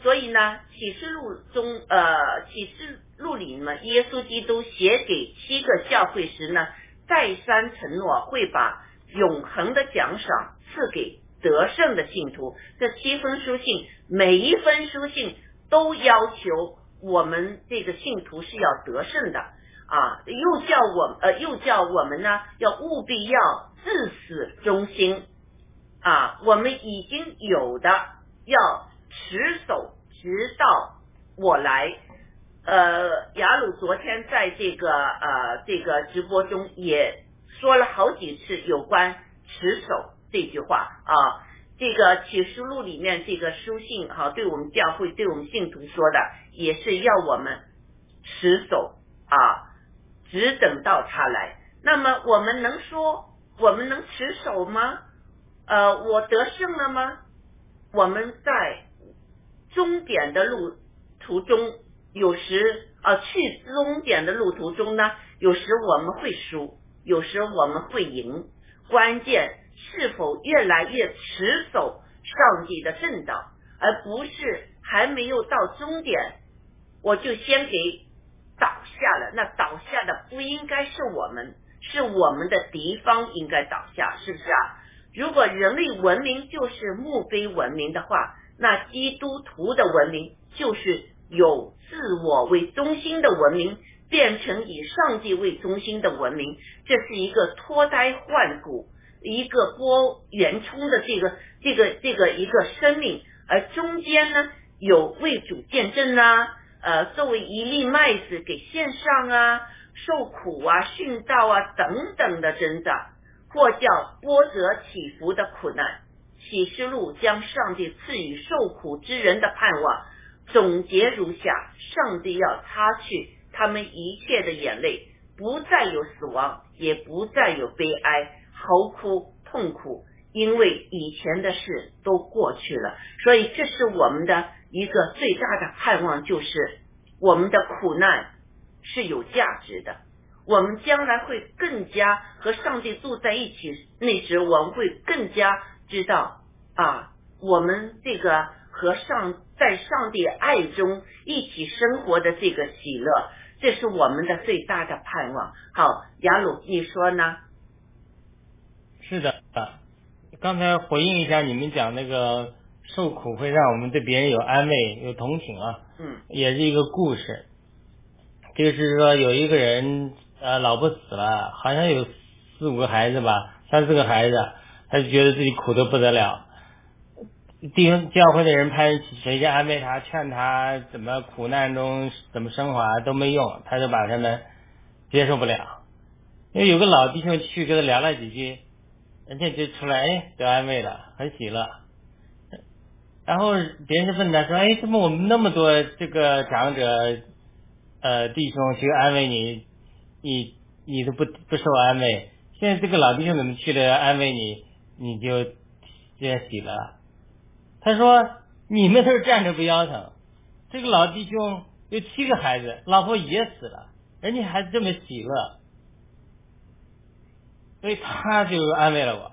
所以呢，启示录中，呃，启示录里呢，耶稣基督写给七个教会时呢，再三承诺会把永恒的奖赏赐给得胜的信徒。这七封书信，每一封书信都要求我们这个信徒是要得胜的啊，又叫我呃又叫我们呢要务必要至死忠心啊，我们已经有的要持守直到我来。呃，雅鲁昨天在这个呃这个直播中也说了好几次有关持守这句话啊。这个启示录里面这个书信哈，对我们教会对我们信徒说的，也是要我们持守啊，只等到他来。那么我们能说我们能持守吗？呃，我得胜了吗？我们在终点的路途中，有时啊去终点的路途中呢，有时我们会输，有时我们会赢，关键。是否越来越持守上帝的正道，而不是还没有到终点，我就先给下了？那倒下的不应该是我们，是我们的敌方应该倒下，是不是啊？如果人类文明就是墓碑文明的话，那基督徒的文明就是有自我为中心的文明，变成以上帝为中心的文明，这是一个脱胎换骨。一个波圆冲的这个这个这个一个生命，而中间呢有为主见证啊，呃，作为一粒麦子给献上啊，受苦啊、殉道啊等等的挣扎，或叫波折起伏的苦难。启示录将上帝赐予受苦之人的盼望总结如下：上帝要擦去他们一切的眼泪，不再有死亡，也不再有悲哀。嚎哭痛苦，因为以前的事都过去了，所以这是我们的一个最大的盼望，就是我们的苦难是有价值的。我们将来会更加和上帝住在一起，那时我们会更加知道啊，我们这个和上在上帝爱中一起生活的这个喜乐，这是我们的最大的盼望。好，雅鲁，你说呢？是的，刚才回应一下你们讲那个受苦会让我们对别人有安慰、有同情啊，嗯，也是一个故事，就是说有一个人呃老婆死了，好像有四五个孩子吧，三四个孩子，他就觉得自己苦得不得了，弟兄教会的人派人谁去安慰他、劝他怎么苦难中怎么升华都没用，他就把他们接受不了，因为有个老弟兄去跟他聊了几句。人家就出来，哎，得安慰了，很喜乐。然后别人就问他说：“哎，怎么我们那么多这个长者，呃，弟兄去安慰你，你你都不不受安慰？现在这个老弟兄怎么去了安慰你，你就接喜了？”他说：“你们都是站着不腰疼，这个老弟兄有七个孩子，老婆也死了，人家还这么喜乐。”所以他就安慰了我，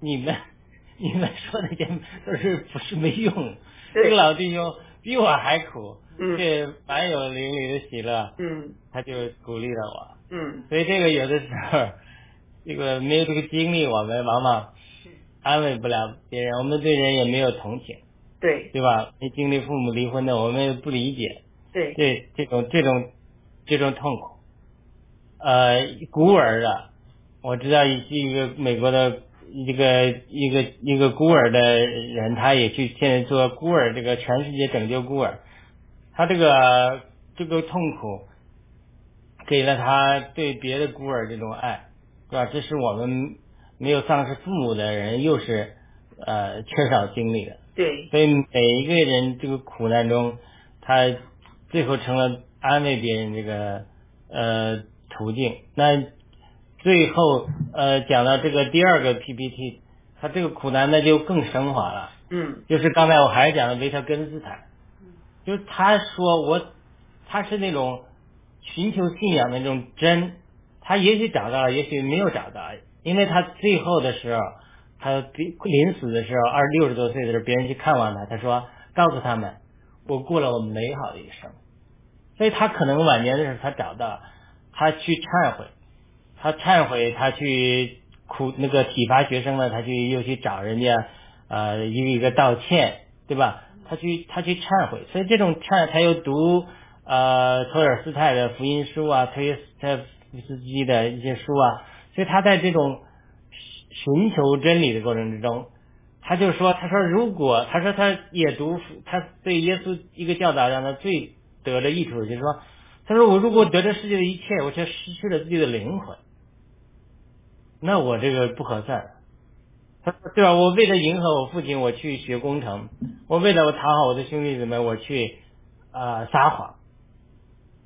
你们你们说那些都是不是没用？这个老弟兄比我还苦，却满有淋漓的喜乐。嗯，他就鼓励了我。嗯，所以这个有的时候，这个没有这个经历，我们往往安慰不了别人，我们对人也没有同情。对，对吧？没经历父母离婚的，我们不理解。对，这这种这种这种痛苦，呃，孤儿的。我知道一一个美国的一个一个一个孤儿的人，他也去现在做孤儿，这个全世界拯救孤儿。他这个这个痛苦，给了他对别的孤儿这种爱，是吧？这是我们没有丧失父母的人，又是呃缺少经历的。对。所以每一个人这个苦难中，他最后成了安慰别人这个呃途径。那。最后，呃，讲到这个第二个 PPT，他这个苦难呢就更升华了。嗯。就是刚才我还讲的维特根斯坦，就是他说我，他是那种寻求信仰的那种真，他也许找到了，也许没有找到，因为他最后的时候，他临死的时候，二六十多岁的时候，别人去看望他，他说告诉他们，我过了我美好的一生，所以他可能晚年的时候他找到，他去忏悔。他忏悔，他去苦那个体罚学生呢，他去又去找人家，呃，一个一个道歉，对吧？他去他去忏悔，所以这种忏他又读呃托尔斯泰的福音书啊，托耶斯斯基的一些书啊，所以他在这种寻求真理的过程之中，他就说他说如果他说他也读他对耶稣一个教导让他最得的益处就是说，他说我如果得这世界的一切，我却失去了自己的灵魂，那我这个不合算。他说对吧？我为了迎合我父亲，我去学工程；我为了我讨好我的兄弟姊妹，我去啊撒谎。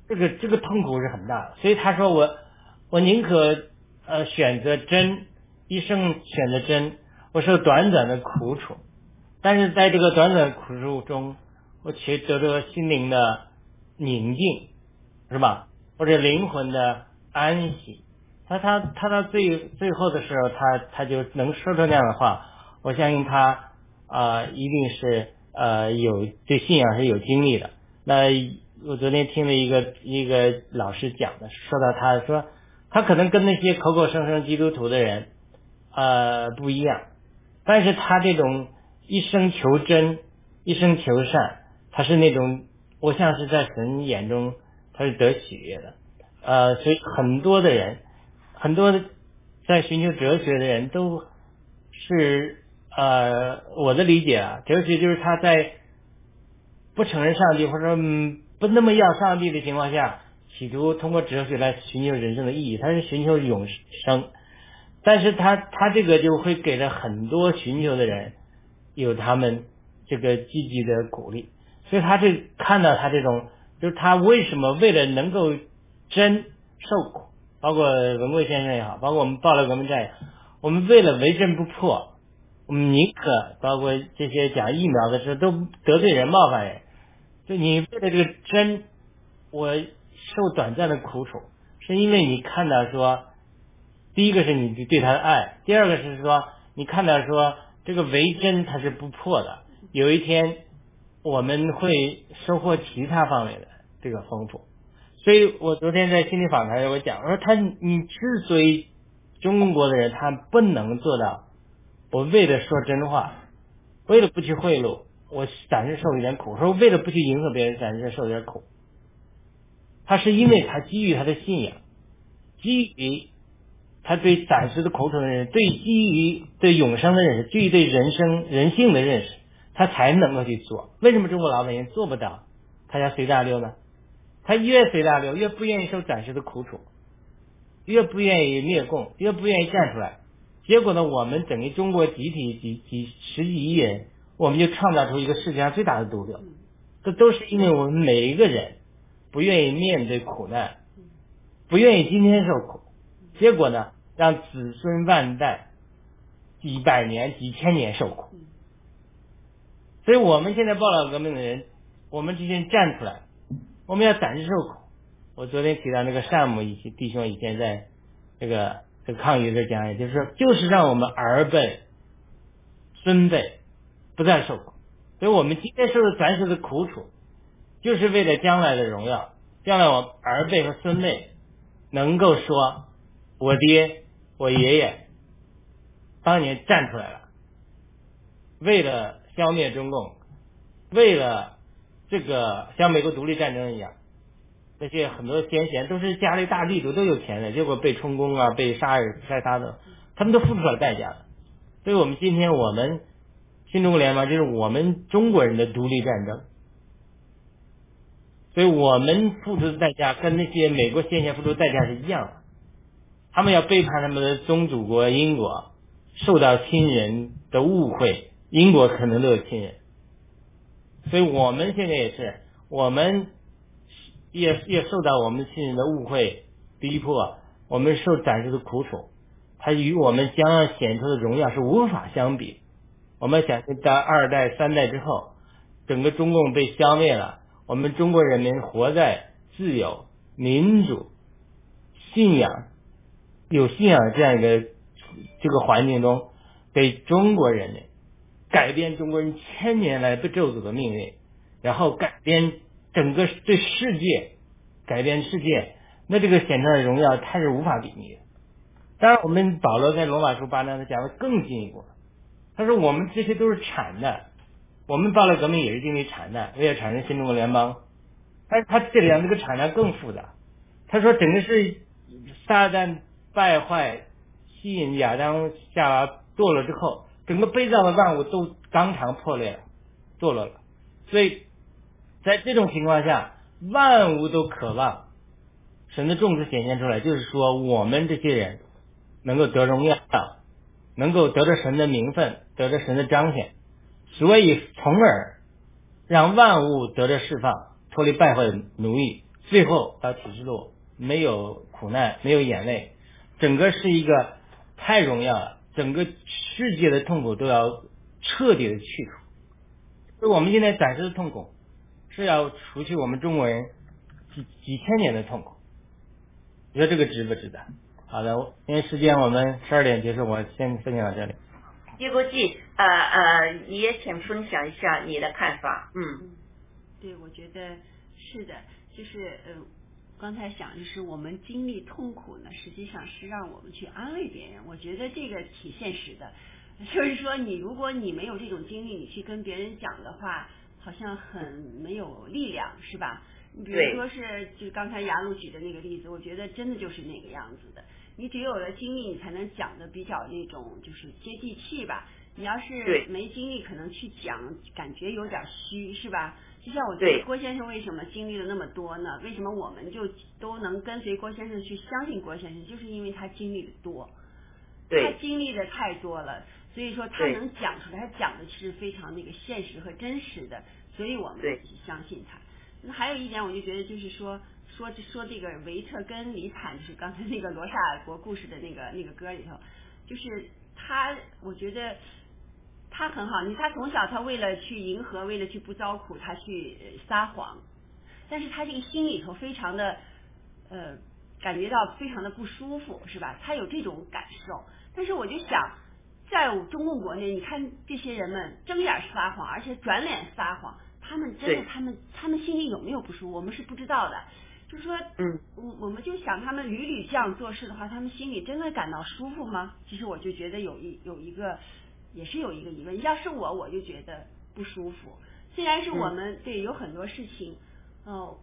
这个这个痛苦是很大的，所以他说我我宁可呃选择真，一生选择真，我受短短的苦楚，但是在这个短短的苦楚中，我却得到心灵的宁静，是吧？或者灵魂的安息。他他他到最最后的时候，他他就能说出那样的话。我相信他啊，一定是呃有对信仰是有经历的。那我昨天听了一个一个老师讲的，说到他说他可能跟那些口口声声基督徒的人呃不一样，但是他这种一生求真，一生求善，他是那种我像是在神眼中他是得喜悦的。呃，所以很多的人。很多在寻求哲学的人都是呃，我的理解啊，哲学就是他在不承认上帝或者说不那么要上帝的情况下，企图通过哲学来寻求人生的意义，他是寻求永生，但是他他这个就会给了很多寻求的人有他们这个积极的鼓励，所以他这看到他这种就是他为什么为了能够真受苦。包括文贵先生也好，包括我们报了革命战友，我们为了为真不破，我们宁可包括这些讲疫苗的时候都得罪人、冒犯人。就你为了这个真，我受短暂的苦楚，是因为你看到说，第一个是你对他的爱，第二个是说你看到说这个为真它是不破的，有一天我们会收获其他方面的这个丰富。所以我昨天在心理访谈我讲，我说他你之所以中国的人他不能做到，我为了说真话，为了不去贿赂，我暂时受一点苦，说为了不去迎合别人，暂时受一点苦。他是因为他基于他的信仰，基于他对暂时的苦楚的认识，对基于对永生的认识，基于对人生人性的认识，他才能够去做。为什么中国老百姓做不到？他要随大流呢？他越随大流，越不愿意受暂时的苦楚，越不愿意灭共，越不愿意站出来。结果呢，我们整个中国集体几几十几亿人，我们就创造出一个世界上最大的毒瘤。这都是因为我们每一个人不愿意面对苦难，不愿意今天受苦，结果呢，让子孙万代几百年、几千年受苦。所以我们现在报道革命的人，我们这些人站出来。我们要暂时受苦。我昨天提到那个善母一些弟兄以前在这个这个抗议的讲，也就是，就是让我们儿辈、孙辈不再受苦。所以我们今天受的暂时的苦楚，就是为了将来的荣耀。将来我儿辈和孙辈能够说，我爹、我爷爷当年站出来了，为了消灭中共，为了。这个像美国独立战争一样，那些很多先贤都是家里大地主都有钱的，结果被充公啊，被杀人杀杀的，他们都付出了代价。所以我们今天我们新中国联盟就是我们中国人的独立战争，所以我们付出的代价跟那些美国先贤付出的代价是一样的，他们要背叛他们的宗主国英国，受到亲人的误会，英国可能都有亲人。所以我们现在也是，我们也也受到我们亲人的误会逼迫，我们受暂时的苦楚，它与我们将要显出的荣耀是无法相比。我们想在二代三代之后，整个中共被消灭了，我们中国人民活在自由、民主、信仰、有信仰这样一个这个环境中，给中国人民。改变中国人千年来被咒诅的命运，然后改变整个对世界，改变世界，那这个显出来的荣耀，它是无法比拟的。当然，我们保罗在罗马书八章他讲的更进一步，他说我们这些都是产的，我们巴勒革命也是经历产的，为了产生新中国联邦。但是他这里这个产量更复杂。他说整个是撒旦败坏，吸引亚当夏娃堕落之后，整个悲造的万物都当场破裂了，堕落了。所以在这种情况下，万物都渴望神的种子显现出来，就是说我们这些人能够得荣耀，能够得着神的名分，得着神的彰显。所以，从而让万物得着释放，脱离败坏的奴役，最后到启示录没有苦难，没有眼泪，整个是一个太荣耀了，整个世界的痛苦都要彻底的去除。所以我们现在暂时的痛苦是要除去我们中国人几几千年的痛苦。你说这个值不值得？好的，因为时间我们十二点结束，我先分享到这里。叶国际，呃呃，你也请分享一下你的看法。嗯，对，我觉得是的，就是呃，刚才想就是我们经历痛苦呢，实际上是让我们去安慰别人。我觉得这个挺现实的，[laughs] 就是说你如果你没有这种经历，你去跟别人讲的话，好像很没有力量，是吧？你比如说是，就刚才雅鲁举的那个例子，我觉得真的就是那个样子的。你只有了经历，你才能讲的比较那种就是接地气吧。你要是没经历，可能去讲感觉有点虚，是吧？就像我觉得郭先生为什么经历了那么多呢？为什么我们就都能跟随郭先生去相信郭先生？就是因为他经历的多，他经历的太多了，所以说他能讲出来，他讲的是非常那个现实和真实的，所以我们相信他。那还有一点，我就觉得就是说。说说这个维特跟李坦，就是刚才那个罗刹国故事的那个那个歌里头，就是他，我觉得他很好。你他从小他为了去迎合，为了去不遭苦，他去撒谎，但是他这个心里头非常的呃感觉到非常的不舒服，是吧？他有这种感受。但是我就想，在中共国内，你看这些人们睁眼撒谎，而且转脸撒谎，他们真的，他们他们心里有没有不舒服？我们是不知道的。就是说，嗯，我我们就想他们屡屡这样做事的话，他们心里真的感到舒服吗？其实我就觉得有一有一个，也是有一个疑问。要是我，我就觉得不舒服。虽然是我们对有很多事情，哦，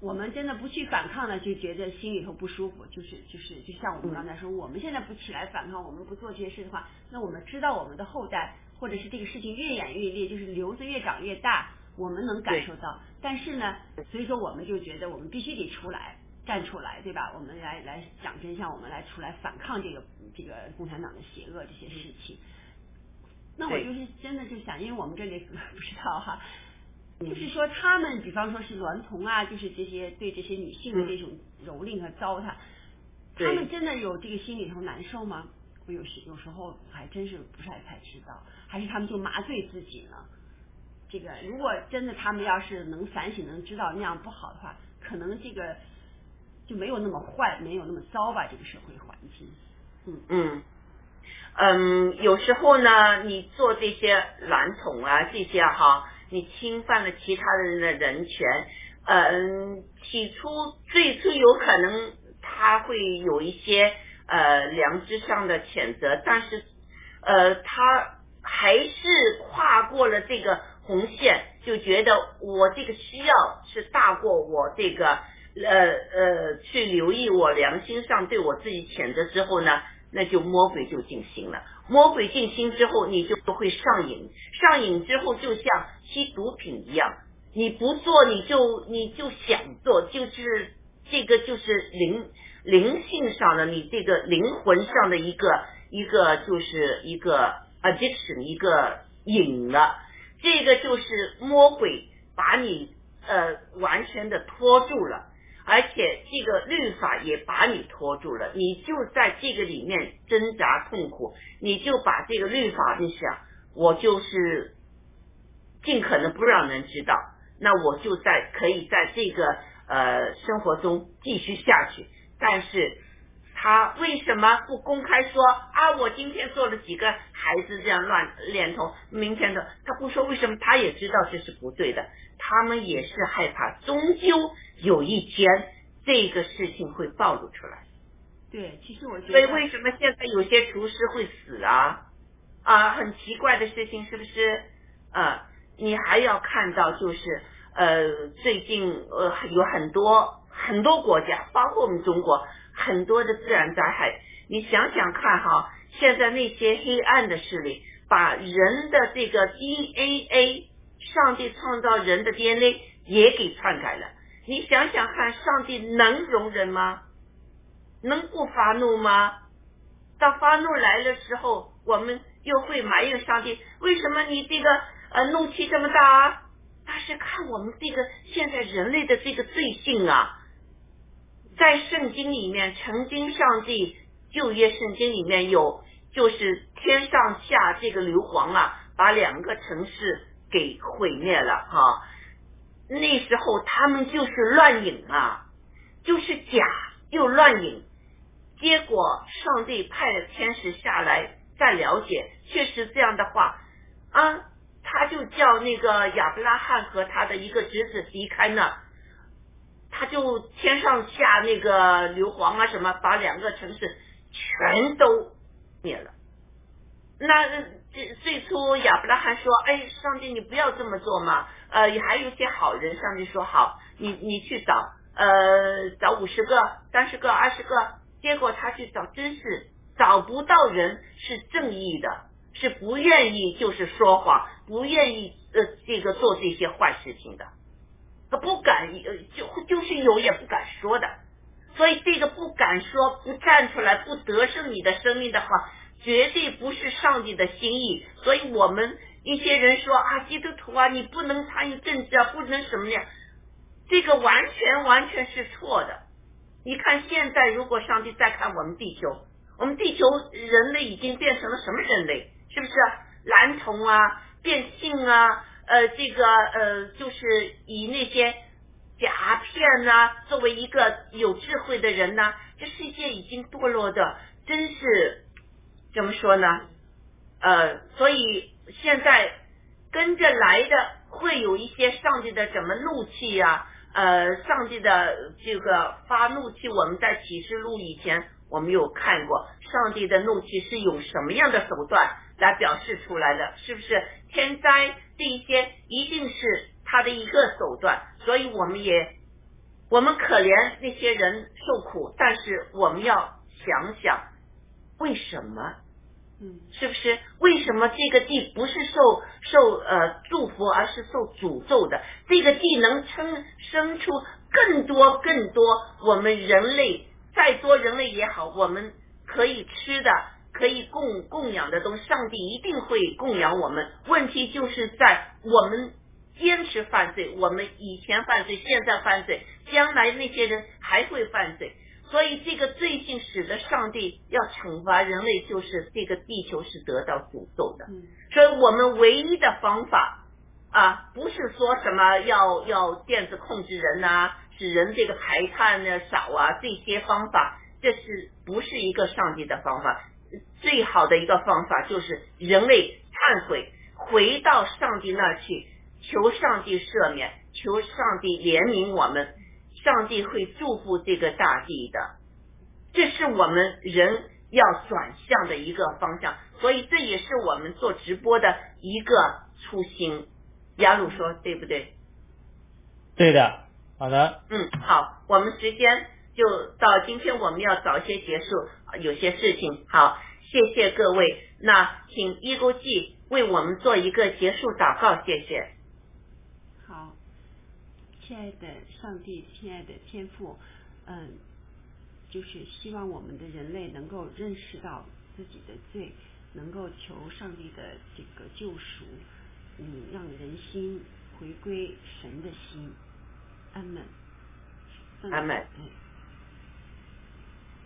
我们真的不去反抗呢，就觉得心里头不舒服。就是就是，就像我们刚才说，我们现在不起来反抗，我们不做这些事的话，那我们知道我们的后代或者是这个事情越演越烈，就是瘤子越长越大。我们能感受到，但是呢，所以说我们就觉得我们必须得出来站出来，对吧？我们来来讲真相，我们来出来反抗这个这个共产党的邪恶这些事情。那我就是真的就想，因为我们这里不知道哈，就是说他们比方说是娈童啊，就是这些对这些女性的这种蹂躏和糟蹋，他们真的有这个心里头难受吗？我有时有时候还真是不太太知道，还是他们就麻醉自己呢？这个如果真的他们要是能反省，能知道那样不好的话，可能这个就没有那么坏，没有那么糟吧，这个社会环境。嗯。嗯嗯，有时候呢，你做这些男宠啊，这些哈，你侵犯了其他人的人权，嗯，起初最初有可能他会有一些呃良知上的谴责，但是呃他还是跨过了这个。红线就觉得我这个需要是大过我这个呃呃去留意我良心上对我自己谴责之后呢，那就魔鬼就进心了。魔鬼进心之后，你就不会上瘾，上瘾之后就像吸毒品一样，你不做你就你就想做，就是这个就是灵灵性上的你这个灵魂上的一个一个就是一个 addiction 一个瘾了。这个就是魔鬼把你呃完全的拖住了，而且这个律法也把你拖住了，你就在这个里面挣扎痛苦，你就把这个律法就想，我就是尽可能不让人知道，那我就在可以在这个呃生活中继续下去，但是。他为什么不公开说啊？我今天做了几个孩子这样乱恋童，明天的他不说为什么？他也知道这是不对的，他们也是害怕，终究有一天这个事情会暴露出来。对，其实我觉得。所以为什么现在有些厨师会死啊？啊，很奇怪的事情是不是？啊，你还要看到就是呃最近呃有很多很多国家，包括我们中国很多的自然灾害，你想想看哈，现在那些黑暗的势力把人的这个 DNA，上帝创造人的 DNA 也给篡改了。你想想看，上帝能容忍吗？能不发怒吗？到发怒来的时候，我们又会埋怨上帝，为什么你这个呃怒气这么大？啊？他是看我们这个现在人类的这个罪性啊，在圣经里面，曾经上帝旧约圣经里面有，就是天上下这个硫磺啊，把两个城市给毁灭了哈。那时候他们就是乱引啊，就是假又乱引。结果上帝派了天使下来再了解，确实这样的话啊，他就叫那个亚伯拉罕和他的一个侄子离开那，他就天上下那个硫磺啊什么，把两个城市全都灭了。那最最初亚伯拉罕说：“哎，上帝你不要这么做嘛，呃，还有一些好人。”上帝说：“好，你你去找，呃，找五十个、三十个、二十个。”结果他去找，真是找不到人是正义的，是不愿意就是说谎，不愿意呃这个做这些坏事情的，他不敢呃就就是有也不敢说的，所以这个不敢说，不站出来，不得胜你的生命的话，绝对不是上帝的心意。所以我们一些人说啊，基督徒啊，你不能参与政治啊，不能什么呀，这个完全完全是错的。你看，现在如果上帝再看我们地球，我们地球人类已经变成了什么人类？是不是蓝虫啊、变性啊？呃，这个呃，就是以那些甲片呐作为一个有智慧的人呐，这世界已经堕落的，真是怎么说呢？呃，所以现在跟着来的会有一些上帝的什么怒气呀？呃，上帝的这个发怒气，我们在启示录以前我们有看过，上帝的怒气是用什么样的手段来表示出来的？是不是天灾这一些一定是他的一个手段？所以我们也我们可怜那些人受苦，但是我们要想想为什么。嗯，是不是？为什么这个地不是受受呃祝福，而是受诅咒的？这个地能生生出更多更多我们人类再多人类也好，我们可以吃的，可以供供养的东西，上帝一定会供养我们。问题就是在我们坚持犯罪，我们以前犯罪，现在犯罪，将来那些人还会犯罪。所以这个罪性使得上帝要惩罚人类，就是这个地球是得到诅咒的。所以我们唯一的方法啊，不是说什么要要电子控制人呐，使人这个排碳呢少啊，这些方法，这是不是一个上帝的方法？最好的一个方法就是人类忏悔，回到上帝那儿去，求上帝赦免，求上帝怜悯我们。上帝会祝福这个大地的，这是我们人要转向的一个方向，所以这也是我们做直播的一个初心。雅鲁说对不对？对的，好的。嗯，好，我们时间就到今天，我们要早些结束，有些事情。好，谢谢各位。那请一勾记为我们做一个结束祷告，谢谢。好亲爱的上帝，亲爱的天父，嗯，就是希望我们的人类能够认识到自己的罪，能够求上帝的这个救赎，嗯，让人心回归神的心。阿门。阿门。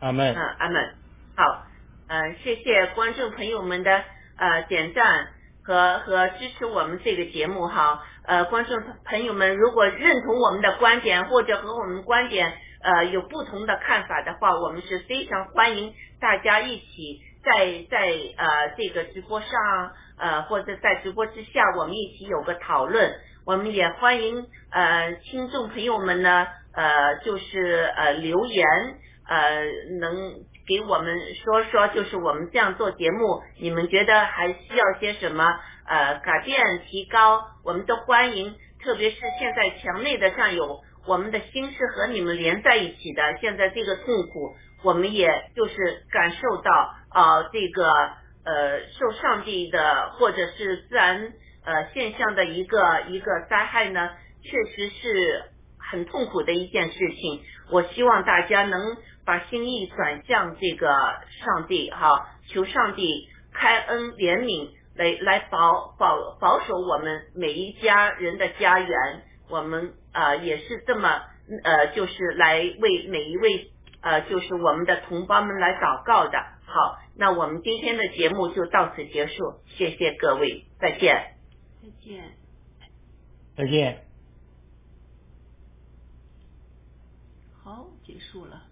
阿门。嗯，阿门。好，嗯，谢谢观众朋友们的呃点赞和和支持我们这个节目哈。呃，观众朋友们，如果认同我们的观点，或者和我们观点呃有不同的看法的话，我们是非常欢迎大家一起在在呃这个直播上呃或者在直播之下，我们一起有个讨论。我们也欢迎呃听众朋友们呢呃就是呃留言呃能给我们说说，就是我们这样做节目，你们觉得还需要些什么呃改变、提高？我们都欢迎，特别是现在墙内的上有我们的心是和你们连在一起的，现在这个痛苦，我们也就是感受到呃，这个呃受上帝的或者是自然呃现象的一个一个灾害呢，确实是很痛苦的一件事情。我希望大家能把心意转向这个上帝哈，求上帝开恩怜悯，来来保保保守我们每一家人的家园。我们呃也是这么呃，就是来为每一位呃，就是我们的同胞们来祷告的。好，那我们今天的节目就到此结束，谢谢各位，再见。再见。再见。好，结束了。